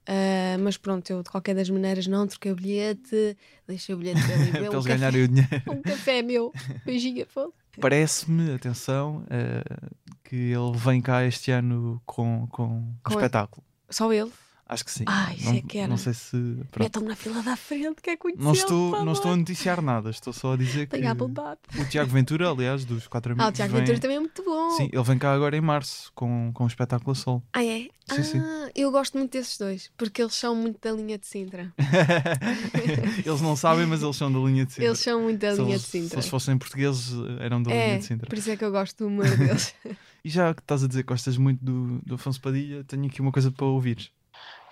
Ah, mas pronto, eu de qualquer das maneiras não troquei o bilhete, deixei o bilhete para ele Para um eles café. ganharem o dinheiro. Um café meu. Beijinho. Parece-me, atenção, eh, que ele vem cá este ano com, com um Com a- espetáculo. Só ele. Acho que sim. Ah, isso não, é que era. não sei se. Metam-me na fila da frente, quer conhecer. Não estou, não estou a noticiar nada, estou só a dizer que o Tiago Ventura, aliás, dos quatro amigos. Ah, o Tiago vem- Ventura também é muito bom. Sim, ele vem cá agora em março com, com um espetáculo a sol. Ah, é? Sim, sim. ah, eu gosto muito desses dois, porque eles são muito da linha de Sintra. eles não sabem, mas eles são da linha de Sintra. Eles são muito da se, linha eles, de se Sintra. eles fossem portugueses, eram da é, linha de Sintra. por isso é que eu gosto do humor deles. E já que estás a dizer que gostas muito do, do Afonso Padilha, tenho aqui uma coisa para ouvir.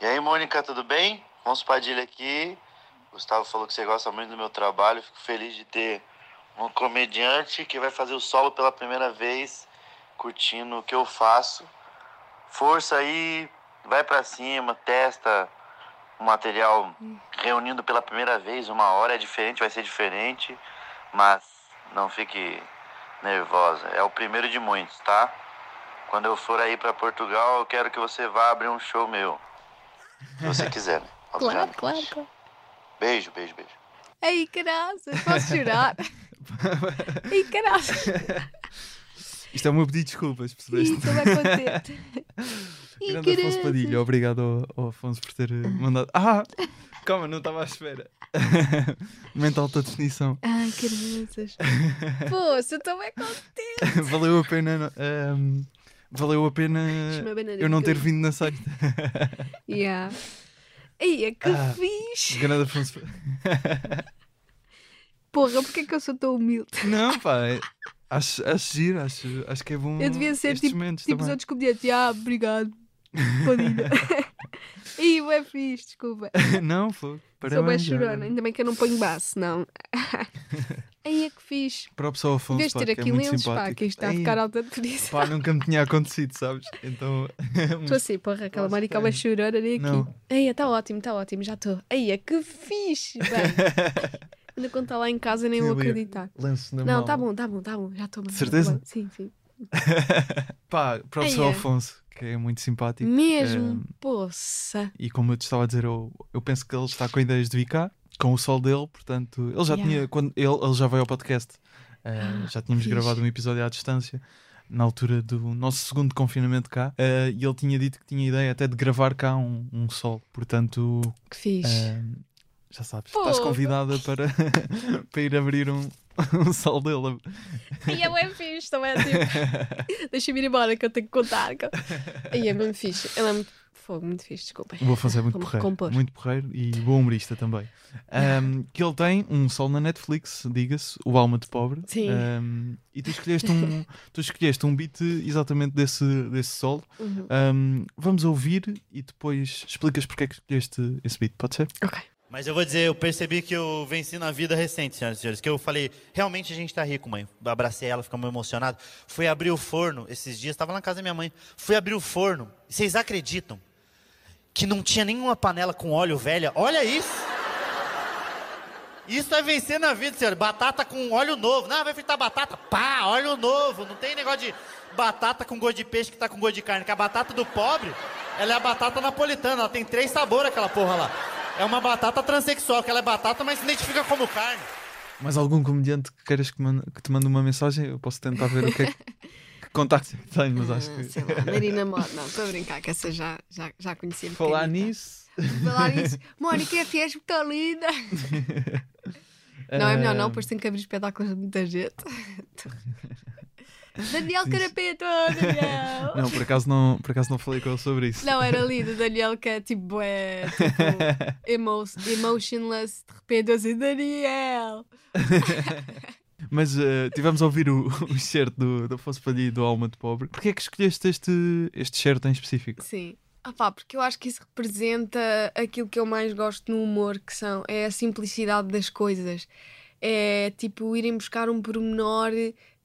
E aí, Mônica, tudo bem? Afonso Padilha aqui. Gustavo falou que você gosta muito do meu trabalho. Fico feliz de ter um comediante que vai fazer o solo pela primeira vez, curtindo o que eu faço. Força aí, vai pra cima, testa o material reunindo pela primeira vez. Uma hora é diferente, vai ser diferente, mas não fique nervosa. É o primeiro de muitos, tá? Quando eu for aí pra Portugal, eu quero que você vá abrir um show meu. Se você quiser, né? claro, Obviamente. claro, claro. Beijo, beijo, beijo. Ei, graças, posso chorar? Ei, graças. Isto é o meu pedido de desculpas, percebeste? estou bem contente. Grande Afonso. Padilha, obrigado ao, ao Afonso por ter eh, mandado. Ah! Calma, não estava à espera. Momento de alta definição. Ai, graças. Poxa, eu estou bem contente. valeu a pena. ehm, valeu a pena eu não ter vindo na sexta. Yeah. Ei, é que Ah. fixe. Grande Afonso. Porra, porquê que eu sou tão humilde? Não, pá. é- Acho, acho giro, acho, acho que é bom. Eu devia ser tipo, tipo os outros comediantes. Ah, obrigado. Padilha. Ih, é fixe, desculpa. não, foi. Sou bem chorona. Ainda bem que eu não ponho baço, não. Aí é que fiz. Para o pessoal Afonso, de pá, ter é aqui muito lenços, pá, que isto está a ficar alta por isso. Pá, nunca me tinha acontecido, sabes? Então. Estou assim, porra, aquela marica ter? vai chorar ali aqui. Aí, está ótimo, está ótimo, já estou. Aí, é que fixe. Bem, ainda quando está lá em casa nem vou acreditar. Lenço na Não, está bom, está bom, está bom, já estou Certeza? bem. Sim, sim. Pá, para o pessoal é. Afonso, que é muito simpático. Mesmo, eh, poça. E como eu te estava a dizer, eu, eu penso que ele está com ideias de vir cá, com o sol dele, portanto, ele já Yeah. tinha, quando ele, ele já veio ao podcast, Ah, já tínhamos gravado um episódio à distância, na altura do nosso segundo confinamento cá, eh, e ele tinha dito que tinha ideia até de gravar cá um, um sol, portanto, Que fixe. eh, já sabes, estás Pô. convidada para, para ir abrir um, um sol dele. Aí é bem fixe, também é tipo. Deixa-me ir embora que eu tenho que contar. Aí é bem fixe. Ele é muito fogo, muito fixe, desculpem. O Afonso é muito porreiro, recompor. muito porreiro e bom humorista também. Um, que ele tem um sol na Netflix, diga-se, o Alma de Pobre. Sim. Um, e tu escolheste um, tu escolheste um beat exatamente desse, desse sol. Uhum. Um, vamos ouvir e depois explicas porque é que escolheste esse beat, pode ser? Ok. Mas eu vou dizer, eu percebi que eu venci na vida recente, senhoras e senhores. Que eu falei, realmente a gente tá rico, mãe. Abracei ela, ficamos emocionado. Fui abrir o forno esses dias, estava na casa da minha mãe. Fui abrir o forno. Vocês acreditam que não tinha nenhuma panela com óleo velha? Olha isso! Isso é vencer na vida, senhor. Batata com óleo novo. Não, vai fritar batata. Pá, óleo novo. Não tem negócio de batata com gosto de peixe que tá com gosto de carne. Que a batata do pobre, ela é a batata napolitana. Ela tem três sabores, aquela porra lá. É uma batata transexual, que ela é batata, mas se identifica como carne. Mais algum comediante que queiras que, que te mande uma mensagem? Eu posso tentar ver o que é que, que contactos é que tenho, mas acho Ah, que. Sei lá, Marina Mota. Não, estou a brincar, que essa já, já, já conhecia. Falar pequenita. nisso. Falar nisso. Mónica é fies, muito linda. Não, é melhor não, um, depois tem que abrir espetáculos de muita gente. Daniel. Carapeto, Daniel! Não, por acaso não, por acaso não falei com ele sobre isso. Não, era lindo, Daniel que é tipo, é tipo emo emotionless, de repente eu assim, Daniel! Mas eh, tivemos a ouvir o, o certo do, do Afonso Padilha e do Alma de Pobre. Porquê é que escolheste este, este certo em específico? Sim. Ah pá, porque eu acho que isso representa aquilo que eu mais gosto no humor, que são, é a simplicidade das coisas. É tipo irem buscar um pormenor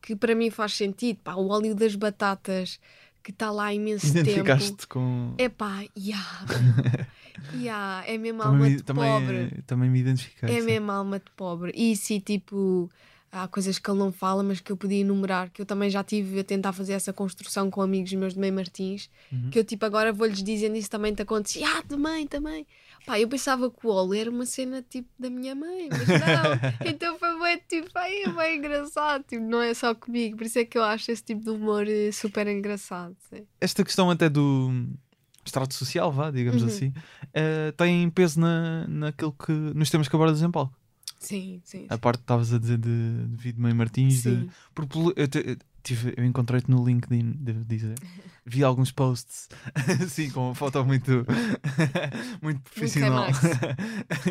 que para mim faz sentido. Pá, o óleo das batatas, que está lá há imenso tempo. Identificaste com. É pá, yeah, yeah, é mesmo também, alma me, de também, pobre. também me identifiquei. É sim. mesmo alma de pobre. E se tipo, há coisas que ele não fala, mas que eu podia enumerar, que eu também já tive a tentar fazer essa construção com amigos meus de Meio Martins, Uhum. que eu tipo agora vou-lhes dizendo isso também te acontecia. Ah, também, também. Pá, eu pensava que o óleo era uma cena tipo da minha mãe, mas não. então foi bem tipo, aí é bem engraçado, tipo, não é só comigo, por isso é que eu acho esse tipo de humor eh, super engraçado. sim. Esta questão até do extrato social, vá, digamos Uhum. assim, eh, tem peso na, naquilo que, nos temas que abordas em palco. Sim, sim. A parte que estavas a dizer de, de Vida Mãe Martins, de, Sim. Porque pelo- eu, te- eu eu encontrei-te no LinkedIn, devo dizer. Vi alguns posts, assim, com uma foto muito, muito profissional.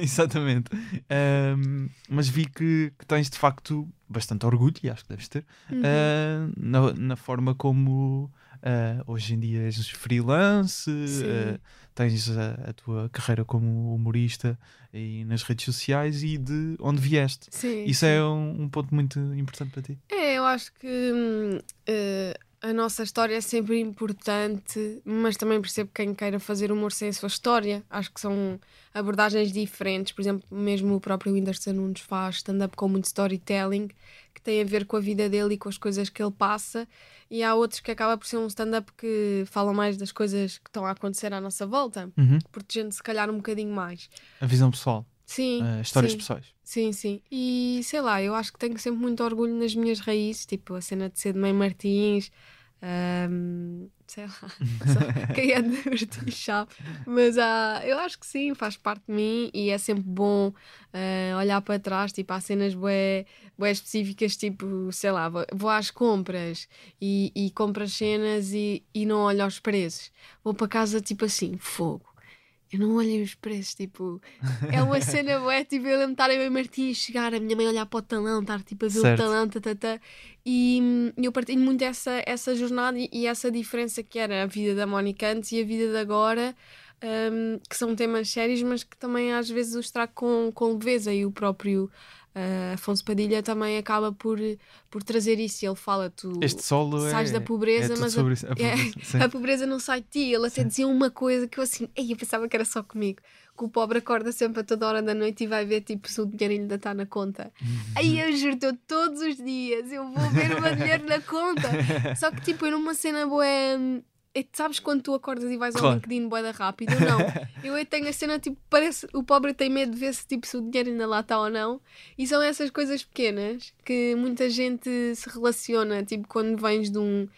Exatamente. Ahm, mas vi que, que tens de facto bastante orgulho, e acho que deves ter, Uhum. ah, na, na forma como ah, hoje em dia és freelance, ah, tens a, a tua carreira como humorista e nas redes sociais e de onde vieste. Sim, Isso sim. é um, um ponto muito importante para ti. É, eu acho que hum, eh, a nossa história é sempre importante, mas também percebo quem queira fazer humor sem a sua história. Acho que são abordagens diferentes. Por exemplo, mesmo o próprio Whindersson Nunes faz stand-up com muito storytelling, tem a ver com a vida dele e com as coisas que ele passa. E há outros que acaba por ser um stand-up que fala mais das coisas que estão a acontecer à nossa volta, Uhum. protegendo se calhar um bocadinho mais. A visão pessoal, Sim. eh, histórias sim. pessoais. Sim, sim. E sei lá, eu acho que tenho sempre muito orgulho nas minhas raízes, tipo a cena de ser de Mãe Martins, ahm, sei lá, quem é de sabe. Mas ah, eu acho que sim, faz parte de mim e é sempre bom ah, olhar para trás, tipo, há cenas bué, bué específicas, tipo, sei lá, vou, vou às compras e, e compro as cenas e, e não olho aos preços. Vou para casa, tipo assim, fogo. Eu não olhei os preços, tipo, é uma cena bué, tipo, eu lembro de estar em Martins, chegar, a minha mãe olhar para o talão, estar tipo a ver Certo. o talão, tá, tá, tá. E eu partilho muito essa, essa jornada e, e essa diferença que era a vida da Mónica antes e a vida de agora, hum, que são temas sérios, mas que também às vezes os trago com, com leveza e o próprio Uh, Afonso Padilha também acaba por, por trazer isso. Ele fala: tu sais é, da pobreza, é mas a, isso. A é- pobreza, sim. a pobreza não sai de ti. Ele até Sim. dizia uma coisa que eu assim, ei, eu pensava que era só comigo. Que o pobre acorda sempre a toda hora da noite e vai ver tipo se o dinheiro ainda está na conta. Aí eu juro, eu todos os dias eu vou ver o meu dinheiro na conta. Só que tipo, eu numa cena boa. Sabes quando tu acordas e vais ao Claro. LinkedIn boeda rápido? Não. Eu tenho a cena tipo, parece o pobre tem medo de ver se, tipo, se o dinheiro ainda lá está ou não. E são essas coisas pequenas que muita gente se relaciona, tipo, quando vens de um.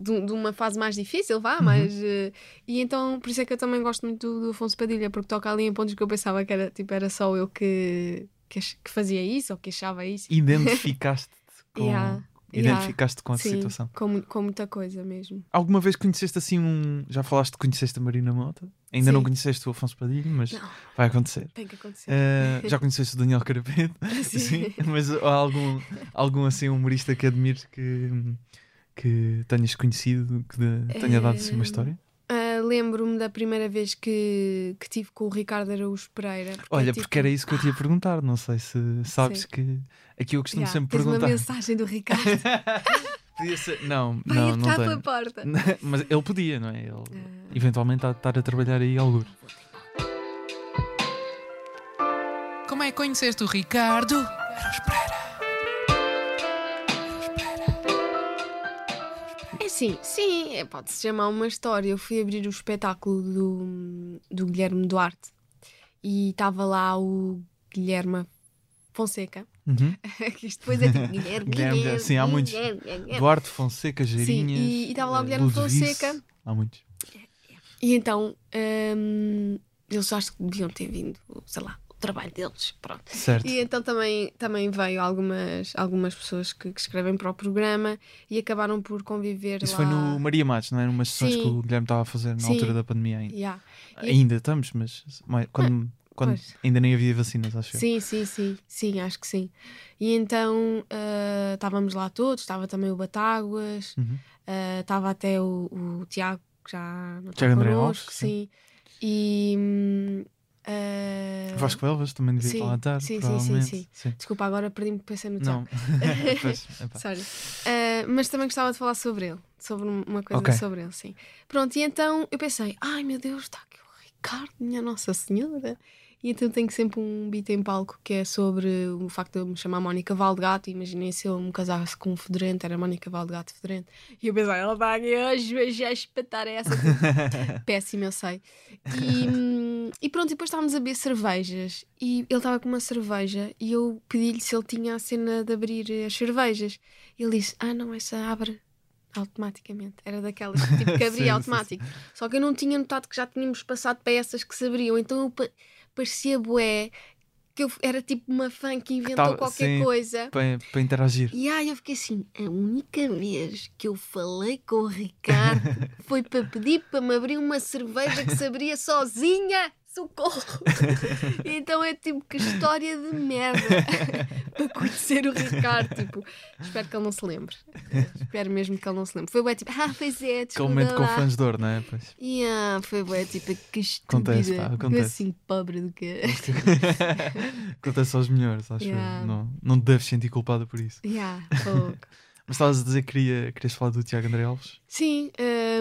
De, de uma fase mais difícil, vá, mas. eh, e então, por isso é que eu também gosto muito do, do Afonso Padilha, porque toca ali em pontos que eu pensava que era, tipo, era só eu que, que, que fazia isso ou que achava isso. Identificaste-te com, Yeah, yeah. identificaste com a Sim, situação. Com, com muita coisa mesmo. Alguma vez conheceste assim um. Já falaste que conheceste a Marina Mota? Ainda não Sim. conheceste o Afonso Padilha, mas Não. vai acontecer. Tem que acontecer. Eh, já conheceste o Daniel Carapeto? Sim. Mas há algum, algum assim humorista que admires que, que tenhas conhecido, que de- tenha dado assim uma história? Lembro-me da primeira vez que, que tive com o Ricardo Araújo Pereira. porque Olha, tipo- porque era isso que eu te ia perguntar. Não sei se sabes Sim. que aqui eu costumo Yeah, sempre tens perguntar. uma mensagem do Ricardo. Podia ser- Não, Vai não, não tenho. porta. Mas ele podia, não é? Ele Ah. eventualmente há de estar a trabalhar aí alguns. Como é que conheceste o Ricardo? É sim, sim, é, pode-se chamar uma história. Eu fui abrir o espetáculo do, do Guilherme Duarte e estava lá o Guilherme Fonseca. Uhum. que isto depois é tipo Guilherme, Guilherme, sim, há muitos. Guilherme. Duarte Fonseca, Geirinhas. e estava lá o eh, Guilherme Ludovice. Fonseca. Há muitos. E então hum, eles acho que deviam ter vindo, sei lá, trabalho deles. Pronto. Certo. E então também, também veio algumas, algumas pessoas que, que escrevem para o programa e acabaram por conviver Isso lá. foi no Maria Matos, não é? Numas sessões Sim. que o Guilherme estava a fazer na Sim. altura da pandemia ainda. Yeah. E- Ainda estamos, mas mas quando, quando pois. ainda nem havia vacinas, acho eu. Sim, sim, sim, sim, acho que sim. E então ah, estávamos lá todos, estava também o Batáguas, Uhum. ah, estava até o, o Tiago, que já não está Tiago André connosco, Alves, sim. E. ah, Vasco Elvas também devia sim, lá estar, sim, sim, sim, sim. Desculpa, agora perdi-me pensei no Tiago. Não. Pois, epá. Sorry. Uh, mas também gostava de falar sobre ele, sobre um- uma coisa Ok. sobre ele, sim. Pronto, e então eu pensei, ai meu Deus, está aqui o Ricardo, minha Nossa Senhora. E então tenho sempre um beat em palco que é sobre o facto de eu me chamar Mónica Valdegato. Imaginem se eu me casasse com um fedorento, era Mónica Valdegato fedorento. E eu pensei, ela aqui hoje, já espetar essa. Péssimo, eu sei. E, e pronto, e depois estávamos a beber cervejas e ele estava com uma cerveja e eu pedi-lhe se ele tinha a cena de abrir as cervejas. E ele disse: Ah, não, essa abre automaticamente. Era daquelas que, tipo, que abria Sim, sim, automático. Só que eu não tinha notado que já tínhamos passado para essas que se abriam. Então eu parecia bué que eu era tipo uma fã que inventou tava- qualquer sim. coisa. Para, para interagir. E aí eu fiquei assim, a única vez que eu falei com o Ricardo foi para pedir para me abrir uma cerveja que se abria sozinha. Socorro! então é tipo que história de merda para conhecer o Ricardo. Tipo, espero que ele não se lembre. espero mesmo que ele não se lembre. Foi bem tipo, ah, pois é, desculpa momento com lá. fãs de dor, não é? Pois. Yeah, foi bem tipo, que Acontece, estúpida. pá, acontece. assim, pobre do que. Acontece aos melhores, acho eu. Yeah. Não, não te deves sentir culpada por isso. yeah, fogo. Mas estavas a dizer que queria, querias falar do Tiago André Alves? Sim,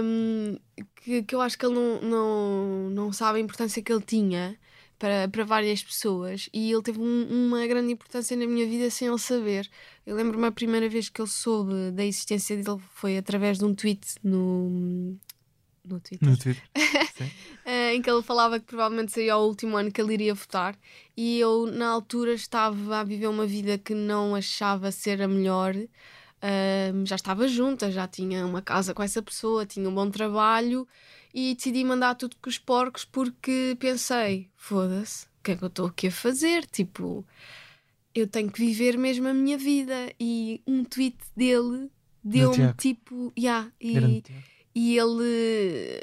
hum, que, que eu acho que ele não, não, não sabe a importância que ele tinha para, para várias pessoas e ele teve um- uma grande importância na minha vida sem ele saber. Eu lembro-me a primeira vez que ele soube da existência dele foi através de um tweet no, no Twitter. No Twitter. Eh, em que ele falava que provavelmente seria o último ano que ele iria votar e eu na altura estava a viver uma vida que não achava ser a melhor Já estava junta, já tinha uma casa com essa pessoa, tinha um bom trabalho e decidi mandar tudo com os porcos porque pensei, foda-se, o que é que eu estou aqui a fazer? Tipo, eu tenho que viver mesmo a minha vida. E um tweet dele deu-me tipo, yeah, e, e ele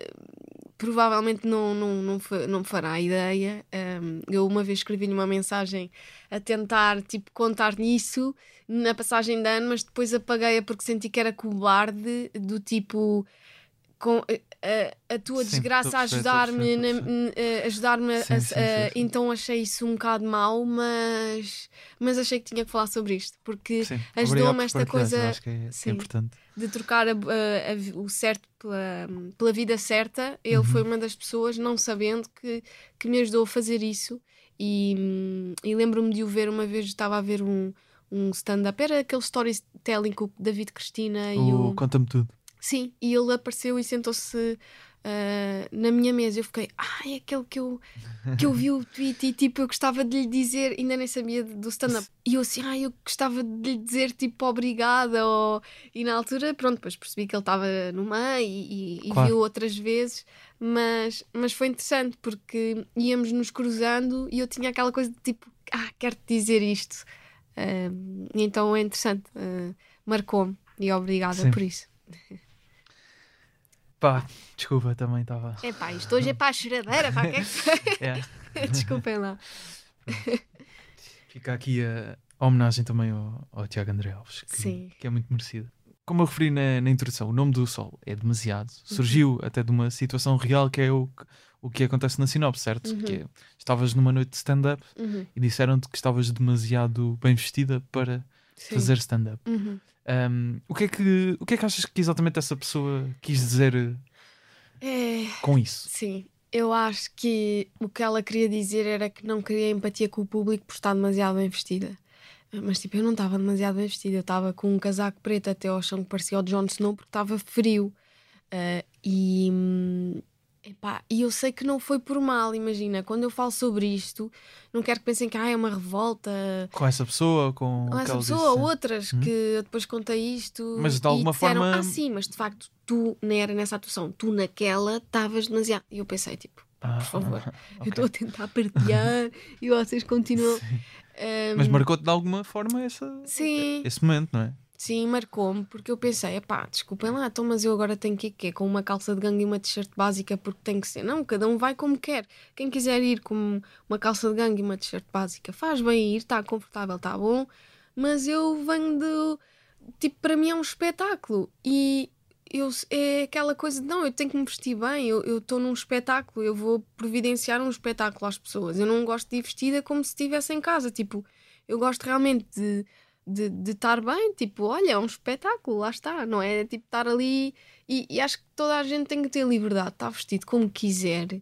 provavelmente não, não, não, não fará ideia. Um, eu uma vez escrevi-lhe uma mensagem a tentar tipo, contar nisso na passagem de ano, mas depois apaguei-a porque senti que era cobarde, do tipo. Com, eh, a, a tua Sim, desgraça a a a ajudar-me, a a ajudar-me a- a- a- então achei isso um bocado mau, mas, mas achei que tinha que falar sobre isto, porque ajudou-me por esta eu coisa- é, é Sim. importante. De trocar a- a- a o certo pela, pela vida certa, ele Uhum. foi uma das pessoas, não sabendo, que, que me ajudou a fazer isso. E, hum, e lembro-me de o ver uma vez, estava a ver um, um stand-up, era aquele storytelling com o David Cristina e O o. Conta-me tudo. Sim, e ele apareceu e sentou-se ah, na minha mesa. Eu fiquei, ah, é aquele que eu, que eu vi o tweet e tipo, eu gostava de lhe dizer, ainda nem sabia do stand-up. E eu assim, ah, eu gostava de lhe dizer tipo, obrigada. Ou... E na altura, pronto, depois percebi que ele estava no meio e, e, e Claro. viu outras vezes. Mas, mas foi interessante porque íamos nos cruzando e eu tinha aquela coisa de tipo, ah, quero-te dizer isto. E então é interessante, ah, marcou-me e obrigada Sim. por isso. Pá, desculpa, também estava. É pá, isto hoje é para a choradeira, pá, que é que? É. Desculpem lá. Fica aqui a homenagem também ao, ao Tiago André Alves, que, que é muito merecida. Como eu referi na, na introdução, o nome do Sol é demasiado. Surgiu até de uma situação real que é o, que- o que acontece na sinopse, certo? Uhum. Que é, estavas numa noite de stand-up Uhum, e disseram-te que estavas demasiado bem vestida para sim. fazer stand-up. Um, o, que é que, o que é que achas que exatamente essa pessoa quis dizer eh, É, com isso? sim, eu acho que o que ela queria dizer era que não queria empatia com o público por estar demasiado bem vestida. Mas tipo, eu não estava demasiado bem vestida, eu estava com um casaco preto até ao chão que parecia o Jon Snow porque estava frio. Ah, e, hum, epá, e eu sei que não foi por mal, imagina, quando eu falo sobre isto, não quero que pensem que ah, é uma revolta, Com essa pessoa? Com que essa pessoa ou outras Uhum. que eu depois contei isto Mas de alguma disseram, forma- ah sim, mas de facto tu nem era nessa atuação, tu naquela estavas demasiado e eu pensei tipo, Ah, por favor, ok. eu estou a tentar partilhar e vocês continuam. Ahm, Mas marcou-te de alguma forma essa, sim, esse momento, não é? Sim, marcou-me porque eu pensei, epá, desculpem lá, então mas eu agora tenho que ir quê? com uma calça de gangue e uma t-shirt básica porque tem que ser, não, cada um vai como quer quem quiser ir com uma calça de gangue e uma t-shirt básica faz bem ir, está confortável, está bom mas eu venho de. Tipo, para mim é um espetáculo e eu, é aquela coisa de não, eu tenho que me vestir bem, eu estou num espetáculo, eu vou providenciar um espetáculo às pessoas. Eu não gosto de ir vestida como se estivesse em casa. Tipo, eu gosto realmente de de de estar bem, tipo, olha, é um espetáculo, lá está, não é? Tipo, estar ali e, e acho que toda a gente tem que ter liberdade, de estar vestido como quiser.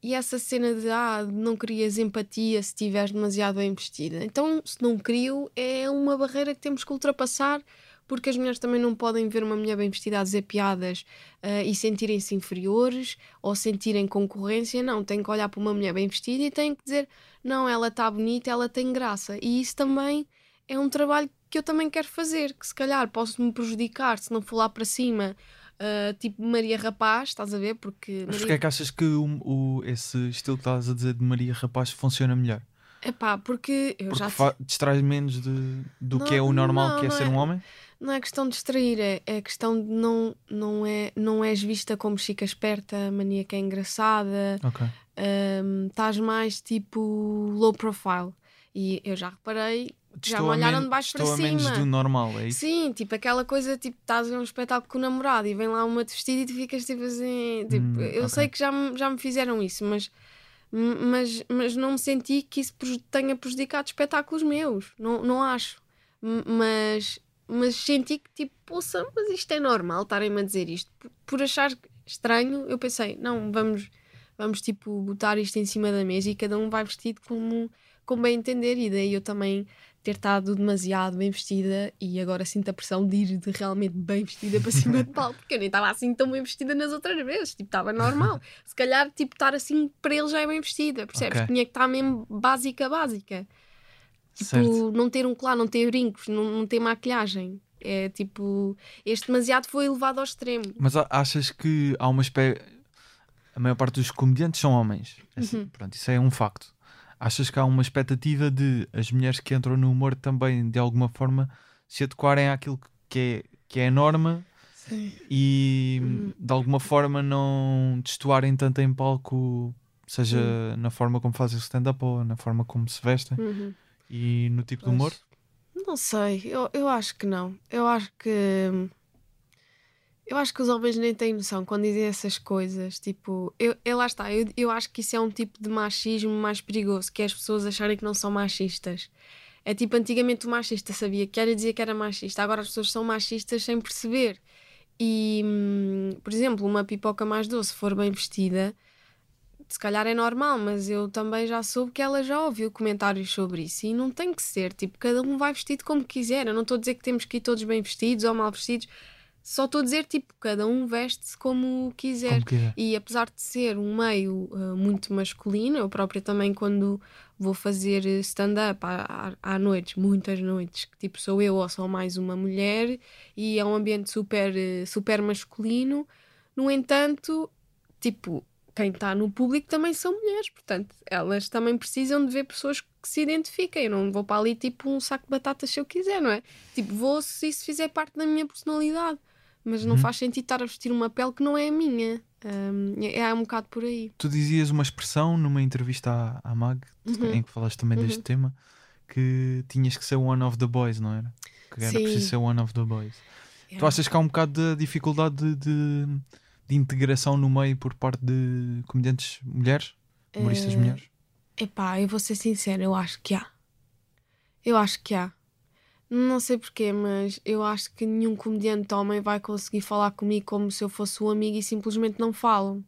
E essa cena de ah, não querias empatia se estiveres demasiado bem vestida. Então, se não querio, é uma barreira que temos que ultrapassar, porque as mulheres também não podem ver uma mulher bem vestida a dizer piadas ah, e sentirem-se inferiores ou sentirem concorrência. Não, têm que olhar para uma mulher bem vestida e têm que dizer: não, ela está bonita, ela tem graça. E isso também é um trabalho que eu também quero fazer, que se calhar posso me prejudicar se não for lá para cima. ah, tipo Maria Rapaz, estás a ver? Porque Mas Maria porquê é que achas que o, o- esse estilo que estás a dizer de Maria Rapaz funciona melhor? Epá, porque eu Porque já fa- menos de, do que é Não, o normal não, que é não ser é. um homem? não é questão de distrair, é, é questão de não, não, é, não és vista como chica esperta, maníaca engraçada, Ok. hum, estás mais tipo low profile. E eu já reparei já me olharam de baixo para estou a menos cima. do normal, é isso? Sim, tipo aquela coisa, tipo, estás a ver um espetáculo com o namorado e vem lá uma de vestido e tu ficas tipo assim. Tipo, Hum, eu ok. sei que já me, já me fizeram isso, mas, mas, mas não me senti que isso tenha prejudicado espetáculos meus. Não, não acho. Mas, mas senti que, tipo, poça, mas isto é normal estarem-me a dizer isto. Por, por achar estranho, eu pensei, não, vamos, vamos tipo, botar isto em cima da mesa e cada um vai vestido como, como bem entender. E daí eu também ter estado demasiado bem vestida e agora sinto a pressão de ir de realmente bem vestida para cima de palco, porque eu nem estava assim tão bem vestida nas outras vezes, tipo, estava normal. Se calhar, tipo, estar assim para ele já é bem vestida, percebes? Ok. Tinha que estar mesmo básica, básica. Tipo, Certo. não ter um colar, não ter brincos, não, não ter maquilhagem. É tipo, este demasiado foi levado ao extremo. Mas achas que há uma espécie. A maior parte dos comediantes são homens. Assim, Uhum. Pronto, isso é um facto. Achas que há uma expectativa de as mulheres que entram no humor também, de alguma forma, se adequarem àquilo que é, que é a norma e Uhum. de alguma forma não destoarem tanto em palco, seja Uhum. na forma como fazem o stand-up ou na forma como se vestem Uhum. e no tipo de Pois. humor? Não sei, eu, eu acho que não. Eu acho que. Eu acho que os homens nem têm noção quando dizem essas coisas. Tipo, eu, eu lá está. Eu, eu acho que isso é um tipo de machismo mais perigoso, que é as pessoas acharem que não são machistas. É tipo, antigamente o machista sabia que era dizia que era machista. Agora as pessoas são machistas sem perceber. E, hum, por exemplo, uma pipoca mais doce, for bem vestida, se calhar é normal, mas eu também já soube que ela já ouviu comentários sobre isso. E não tem que ser. Tipo, cada um vai vestido como quiser. Eu não estou a dizer que temos que ir todos bem vestidos ou mal vestidos só estou a dizer, tipo, cada um veste-se como quiser. Como quiser. E apesar de ser um meio uh, muito masculino, eu própria também, quando vou fazer stand-up à, à, à noites, muitas noites, que tipo sou eu ou sou mais uma mulher, e é um ambiente super, uh, super masculino. No entanto, tipo, quem está no público também são mulheres, portanto, elas também precisam de ver pessoas que se identifiquem. Eu não vou para ali tipo um saco de batatas se eu quiser, não é? Tipo, vou se isso fizer parte da minha personalidade mas não uhum. faz sentido estar a vestir uma pele que não é a minha. Um, é, é um bocado por aí. Tu dizias uma expressão numa entrevista à, à Mag, uhum. em que falaste também uhum. deste tema, que tinhas que ser one of the boys, não era? Que era Sim. preciso ser one of the boys. Yeah. Tu achas que há um bocado de dificuldade de, de, de, integração no meio por parte de comediantes mulheres? Humoristas uh, mulheres? Epá, eu vou ser sincera, eu acho que há. Eu acho que há. Não sei porquê, mas eu acho que nenhum comediante homem vai conseguir falar comigo como se eu fosse um amigo e simplesmente não falam.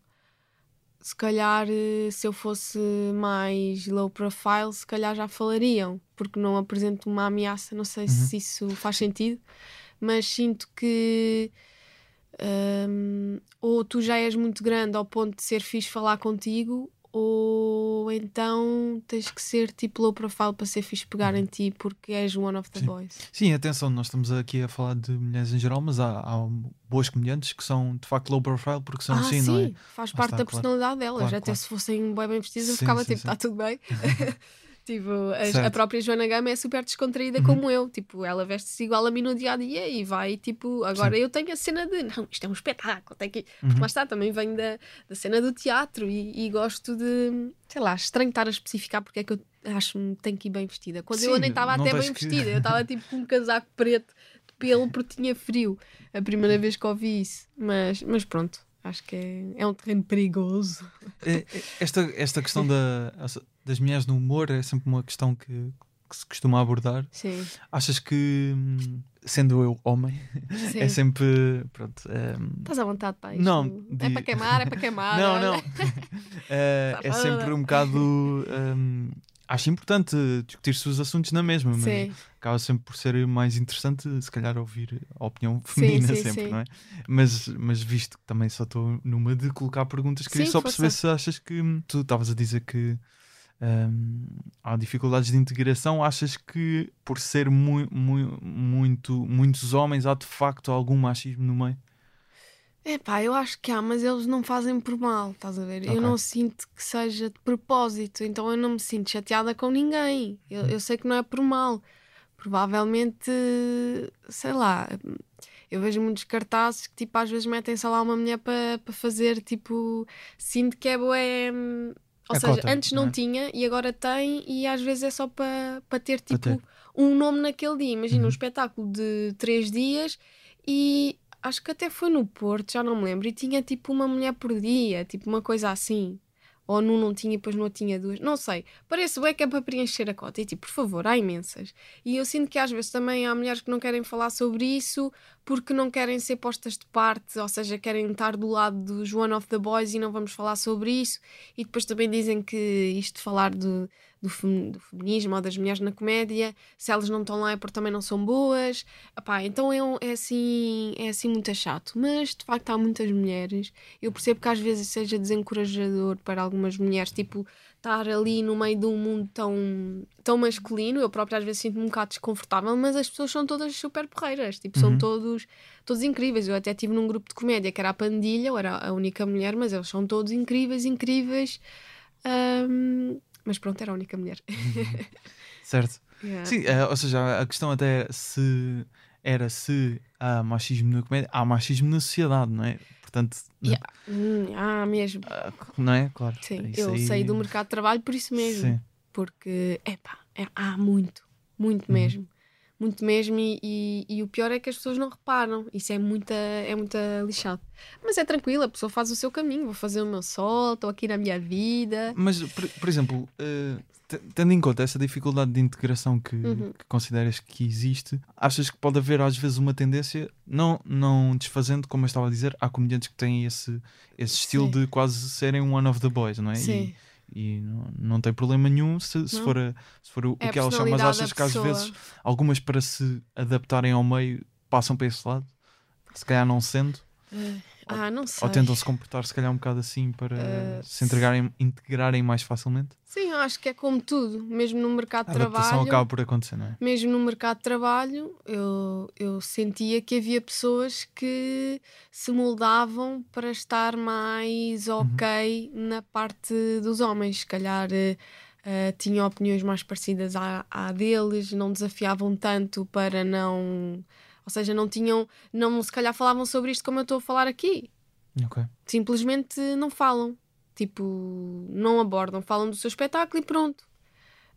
Se calhar, eh, se eu fosse mais low profile, se calhar já falariam, porque não apresento uma ameaça. Não sei uhum. se isso faz sentido, mas sinto que. Um, ou tu já és muito grande ao ponto de ser fixe falar contigo, ou então tens que ser tipo low profile para ser fixe pegar em ti porque és one of the Sim. boys. Sim, atenção, nós estamos aqui a falar de mulheres em geral, mas há, há boas comediantes que são de facto low profile porque são ah, assim, sim, não é? Faz parte da personalidade delas. Claro, Até claro. se fossem bem, bem vestidas, eu ficava sim, tipo, está tudo bem. Tipo, a, a, própria Joana Gama é super descontraída uhum. como eu. Tipo, ela veste-se igual a mim no dia a dia e vai, tipo, agora Sim. eu tenho a cena de não, isto é um espetáculo, tem que. Uhum. Porque lá está, também venho da, da cena do teatro e, e, gosto de, sei lá, estranho estar a especificar porque é que eu acho-me tenho que ir bem vestida. Quando Sim, eu nem estava até bem que... vestida, eu estava tipo com um casaco preto de pelo porque tinha frio a primeira vez que ouvi isso. Mas, mas pronto. Acho que é, é um terreno perigoso. É, é, esta, esta questão da, das mulheres no humor é sempre uma questão que, que se costuma abordar. Sim. Achas que, sendo eu homem, Sim. é sempre. Pronto, é... Estás à vontade, pai. Não, de... É para queimar, é para queimar. não, não. é, é sempre um bocado. Um, acho importante discutir-se os assuntos na mesma, mas sim. acaba sempre por ser mais interessante, se calhar, ouvir a opinião feminina sim, sim, sempre, não é? Mas, mas visto que também só estou numa de colocar perguntas, queria só perceber se achas que tu estavas a dizer que um, há dificuldades de integração. Achas que por ser mu mu muito, muitos homens há de facto algum machismo no meio? É pá, eu acho que há, mas eles não fazem por mal, estás a ver? Okay. Eu não sinto que seja de propósito, então eu não me sinto chateada com ninguém. Eu, eu sei que não é por mal. Provavelmente, sei lá, eu vejo muitos cartazes que tipo às vezes metem, sei lá, uma mulher para pa fazer tipo, sinto que é boa. Ou a seja, cota, antes não, não é? tinha e agora tem, e às vezes é só para pa ter tipo ter. um nome naquele dia. Imagina uhum. um espetáculo de três dias e acho que até foi no Porto, já não me lembro, e tinha tipo uma mulher por dia, tipo uma coisa assim. Ou num não tinha e depois não tinha duas. Não sei. Parece bem que é para preencher a cota. E tipo, por favor, há imensas. E eu sinto que às vezes também há mulheres que não querem falar sobre isso porque não querem ser postas de parte, ou seja, querem estar do lado dos One of the Boys e não vamos falar sobre isso. E depois também dizem que isto de falar de do, fem, do, feminismo ou das mulheres na comédia, se elas não estão lá é porque também não são boas. Epá, então é, um, é, assim, é assim muito chato. Mas de facto há muitas mulheres. Eu percebo que às vezes seja desencorajador para algumas mulheres, tipo, estar ali no meio de um mundo tão, tão masculino. Eu própria às vezes sinto-me um bocado desconfortável, mas as pessoas são todas super porreiras, tipo, uhum. são todos, todos incríveis. Eu até estive num grupo de comédia que era a Pandilha, eu era a única mulher, mas eles são todos incríveis, incríveis. Um, mas pronto, era a única mulher. Certo. Yeah. Sim, uh, ou seja, a questão até se era se há machismo na comédia, há machismo na sociedade, não é? Portanto, yeah. hum, há mesmo. Uh, não é? Claro. Sim, eu aí... saí do mercado de trabalho por isso mesmo. Sim. Porque, epá, é, há muito, muito uhum. mesmo. Muito mesmo, e, e, e o pior é que as pessoas não reparam. Isso é muita, é muita lixado. Mas é tranquilo, a pessoa faz o seu caminho, vou fazer o meu sol, estou aqui na minha vida. Mas, por, por exemplo, te- tendo em conta essa dificuldade de integração que, Uhum. que consideras que existe, achas que pode haver às vezes uma tendência, não, não desfazendo, como eu estava a dizer, há comediantes que têm esse, esse estilo Sim. de quase serem um one of the boys, não é? Sim. E, e não, não tem problema nenhum se, se, for, a- se for o, É o que ela chama, mas achas que às vezes algumas para se adaptarem ao meio passam para esse lado? Se calhar não sendo, Ah, não sei. ou tentam se comportar se calhar um bocado assim para Eh, se integrarem, integrarem mais facilmente? Sim, eu acho que é como tudo, mesmo no mercado A de adaptação trabalho. acaba por acontecer, não é? mesmo no mercado de trabalho, eu, eu sentia que havia pessoas que se moldavam para estar mais ok na parte dos homens. Se calhar eh, tinham opiniões mais parecidas à, à deles, não desafiavam tanto para não. Ou seja, não tinham. Não, se calhar falavam sobre isto como eu estou a falar aqui. Ok. Simplesmente não falam. Tipo, não abordam, falam do seu espetáculo e pronto.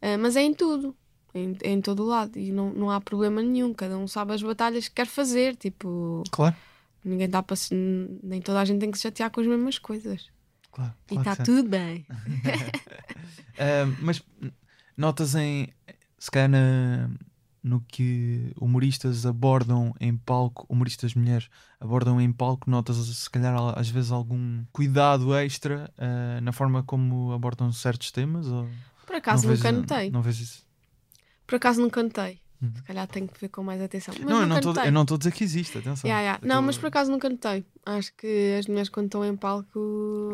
Ah, mas é em tudo, em, é em todo o lado. E não, não há problema nenhum. Cada um sabe as batalhas que quer fazer. Tipo, Claro, ninguém dá para se. Nem toda a gente tem que se chatear com as mesmas coisas. claro. e claro está que sim. tudo bem. Ah, mas notas em se calhar na- no que humoristas abordam em palco, humoristas mulheres abordam em palco, notas se calhar às vezes algum cuidado extra ah, na forma como abordam certos temas? Ou Por acaso não nunca vês- notei. Não vês isso? Por acaso nunca notei. Uhum. Se calhar tenho que ver com mais atenção. Mas não, eu não, tô, eu não estou a dizer que existe, atenção. Yeah, yeah. Não, tô- mas por acaso nunca notei. Acho que as mulheres quando estão em palco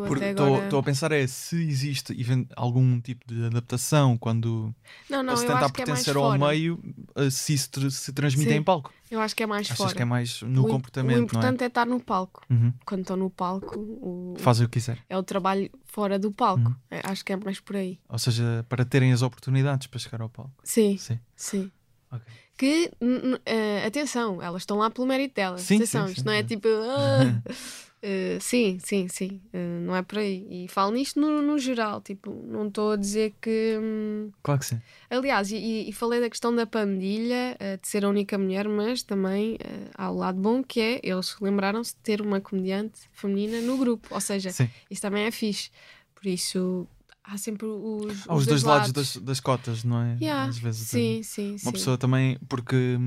Porque estou agora. a pensar é se existe algum tipo de adaptação quando Não, não, se tentar é pertencer ao fora. meio, eh, se isso se transmite Sim. em palco. Eu acho que é mais Achas fora. que é mais no o, comportamento, o importante é? estar no palco. é? Uhum. Quando estão no palco, o, Fazem o que quiser. é o trabalho fora do palco. Uhum. É, acho que é mais por aí. Ou seja, para terem as oportunidades para chegar ao palco. Sim, Sim. sim. Ok. Que, eh, atenção, elas estão lá pelo mérito delas. Sim, atenção, sim, isto sim, não é sim. tipo. ah, eh, sim, sim, sim. eh, não é por aí. E falo nisto no, no geral. Tipo, não estou a dizer que. hum, Claro que sim. Aliás, e- e, falei da questão da pandilha, de ser a única mulher, mas também há o lado bom que é eles lembraram-se de ter uma comediante feminina no grupo. Ou seja, Sim. isso também é fixe. Por isso, há sempre os, Há os dois lados das, das cotas, não é? Yeah, Às vezes Sim, sim, uma sim. pessoa também, porque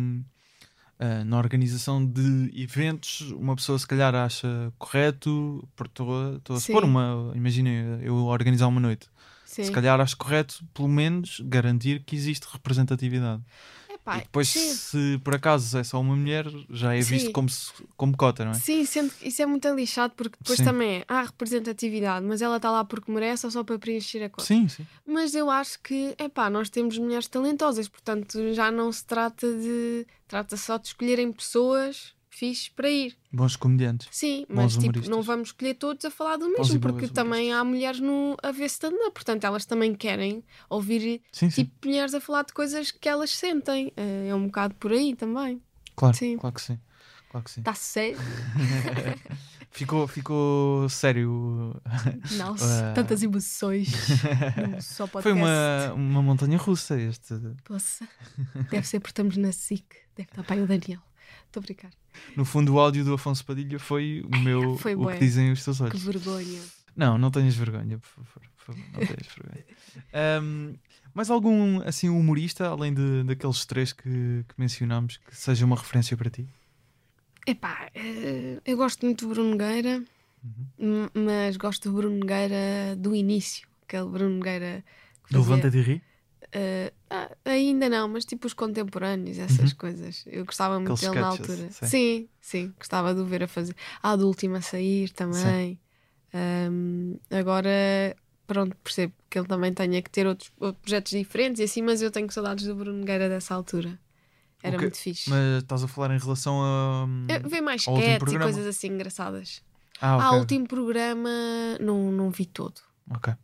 ah, na organização de eventos, uma pessoa se calhar acha correto, porque estou a- supor uma, imagina eu organizar uma noite, sim. se calhar acho correto pelo menos garantir que existe representatividade. Epá, e depois, sim. se por acaso é só uma mulher, já é visto Sim. como, como cota, não é? Sim, sendo que isso é muito lixado porque depois Sim. também é, há representatividade, mas ela está lá porque merece ou só para preencher a cota. Sim, sim. Mas eu acho que, epá, nós temos mulheres talentosas, portanto já não se trata de. Trata só de escolherem pessoas fixes para ir. Bons comediantes. Sim, Bons mas tipo, não vamos escolher todos a falar do mesmo, porque também há mulheres no, a ver stand-up, portanto elas também querem ouvir Sim, sim. tipo mulheres a falar de coisas que elas sentem. Eh, É um bocado por aí também. claro, sim. claro que sim. Claro que sim. Está sério? ficou, ficou sério. Não, Ah. tantas emoções. só Foi uma, uma montanha russa este. Poxa. Deve ser porque estamos na SIC. Deve estar para aí o Daniel. Estou a brincar. No fundo, o áudio do Afonso Padilha foi o meu. foi o que dizem os teus Que olhos. vergonha. Não, não tenhas vergonha, por favor. Por favor não tenhas vergonha. Ahm, mais algum assim humorista, além de, daqueles três que, que mencionámos, que seja uma referência para ti? Epá, eh, eu gosto muito do Bruno Nogueira, Uhum. mas gosto do Bruno Nogueira do início. Aquele Bruno Nogueira que Do fazia, Levanta de Rir? eh, ah, ainda não, mas tipo os contemporâneos, essas Uhum. coisas. Eu gostava muito Aqueles dele na altura. sim. Sim, sim, gostava de o ver a fazer. Ah, do último a sair também. Ahm, agora, pronto, percebo que ele também tenha que ter outros, outros projetos diferentes e assim, mas eu tenho saudades do Bruno Nogueira dessa altura. Era O quê? muito fixe. Mas estás a falar em relação a. Eu- Vê mais sketches e coisas assim engraçadas. Ah, Ah, ok. o último programa não, não vi todo. Ok. O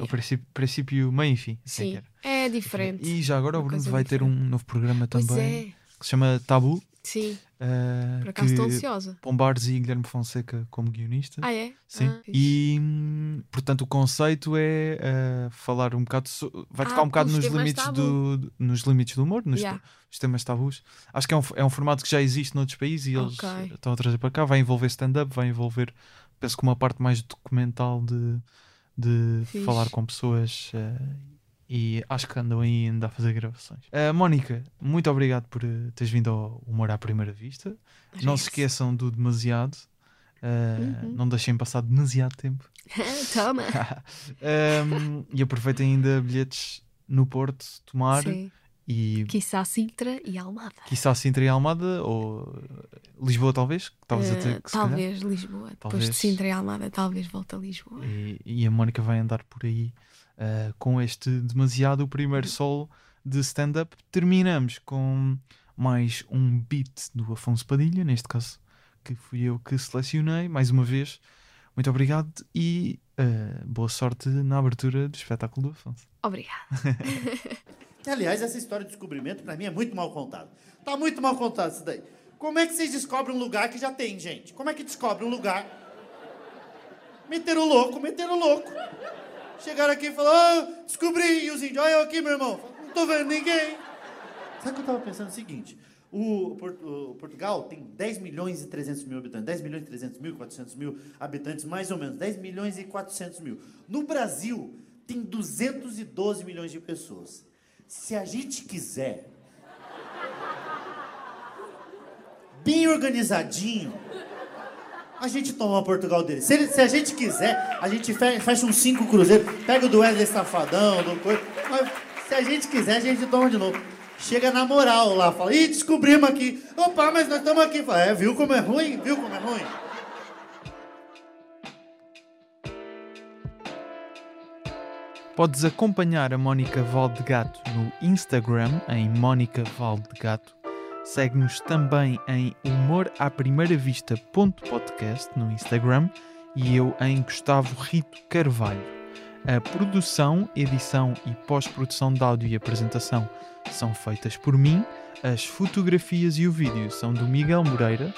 Yeah. princípio, princípio, meio e fim. assim é Sim, era. É diferente. E já agora o Bruno vai ter um diferente. novo programa Pois também é, que se chama Tabu. sim. Uh, Por acaso estou ansiosa. Pombares e Guilherme Fonseca como guionista. Ah, é? Sim. Ah, e portanto o conceito é uh, falar um bocado so- vai Ah, tocar um bocado nos limites tabu. do, nos limites do humor, nos, Yeah. temas tabus. Acho que é um, é um formato que já existe noutros países e eles Ok. estão a trazer para cá. Vai envolver stand-up, vai envolver, penso que uma parte mais documental de, de falar com pessoas uh, e acho que andam aí ainda a fazer gravações. Uh, Mónica, muito obrigado por uh, teres vindo ao Humor à Primeira Vista. Não se Parece. esqueçam do demasiado. Uh, Uhum. Não deixem passar demasiado tempo. Toma. Um, e aproveitem ainda bilhetes no Porto, Tomar Sim. e Quiçá Sintra e Almada. quiçá Sintra e Almada ou uh, Lisboa, talvez. a Eh, dizer que se calhar. talvez Lisboa. Depois Talvez. de Sintra e Almada, talvez volte a Lisboa. E, e a Mónica vai andar por aí uh, com este demasiado primeiro solo de stand-up. Terminamos com mais um beat do Afonso Padilha, neste caso que fui eu que selecionei. Mais uma vez, muito obrigado e uh, boa sorte na abertura do espetáculo do Afonso. Obrigada. Aliás, essa história de descobrimento, pra mim, é muito mal contada. Tá muito mal contado isso daí. Como é que vocês descobrem um lugar que já tem, gente? Como é que descobre um lugar? Meteram o louco, meteram o louco. Chegaram aqui e falaram, ah, descobri, e os índios, olha eu aqui, meu irmão. Não tô vendo ninguém. Sabe o que eu tava pensando? É o seguinte, o, o Portugal tem 10 milhões e 300 mil habitantes. 10 milhões e 300 mil, 400 mil habitantes, mais ou menos. 10 milhões e 400 mil. No Brasil, tem 212 milhões de pessoas. Se a gente quiser, bem organizadinho, a gente toma Portugal dele. Se, ele- se a gente quiser, a gente fe- fecha uns cinco cruzeiros, pega o do Wesley Safadão, do coisa. Mas se a gente quiser, a gente toma de novo. Chega na moral lá, fala, ih, descobrimos aqui. Opa, mas nós estamos aqui. Fala, é, viu como é ruim? Viu como é ruim? Podes acompanhar a Mónica Valdegato no Instagram em Mónica Valdegato. Segue-nos também em humoraprimeiravista.podcast no Instagram e eu em Gustavo Rito Carvalho. A produção, edição e pós-produção de áudio e apresentação são feitas por mim. As fotografias e o vídeo são do Miguel Moreira.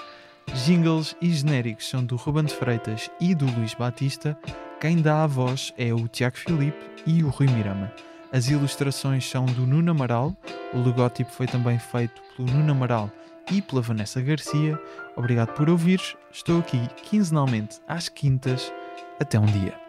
Jingles e genéricos são do Ruben de Freitas e do Luís Batista. Quem dá a voz é o Tiago Filipe e o Rui Mirama. As ilustrações são do Nuno Amaral. O logótipo foi também feito pelo Nuno Amaral e pela Vanessa Garcia. Obrigado por ouvires. Estou aqui quinzenalmente às quintas. Até um dia.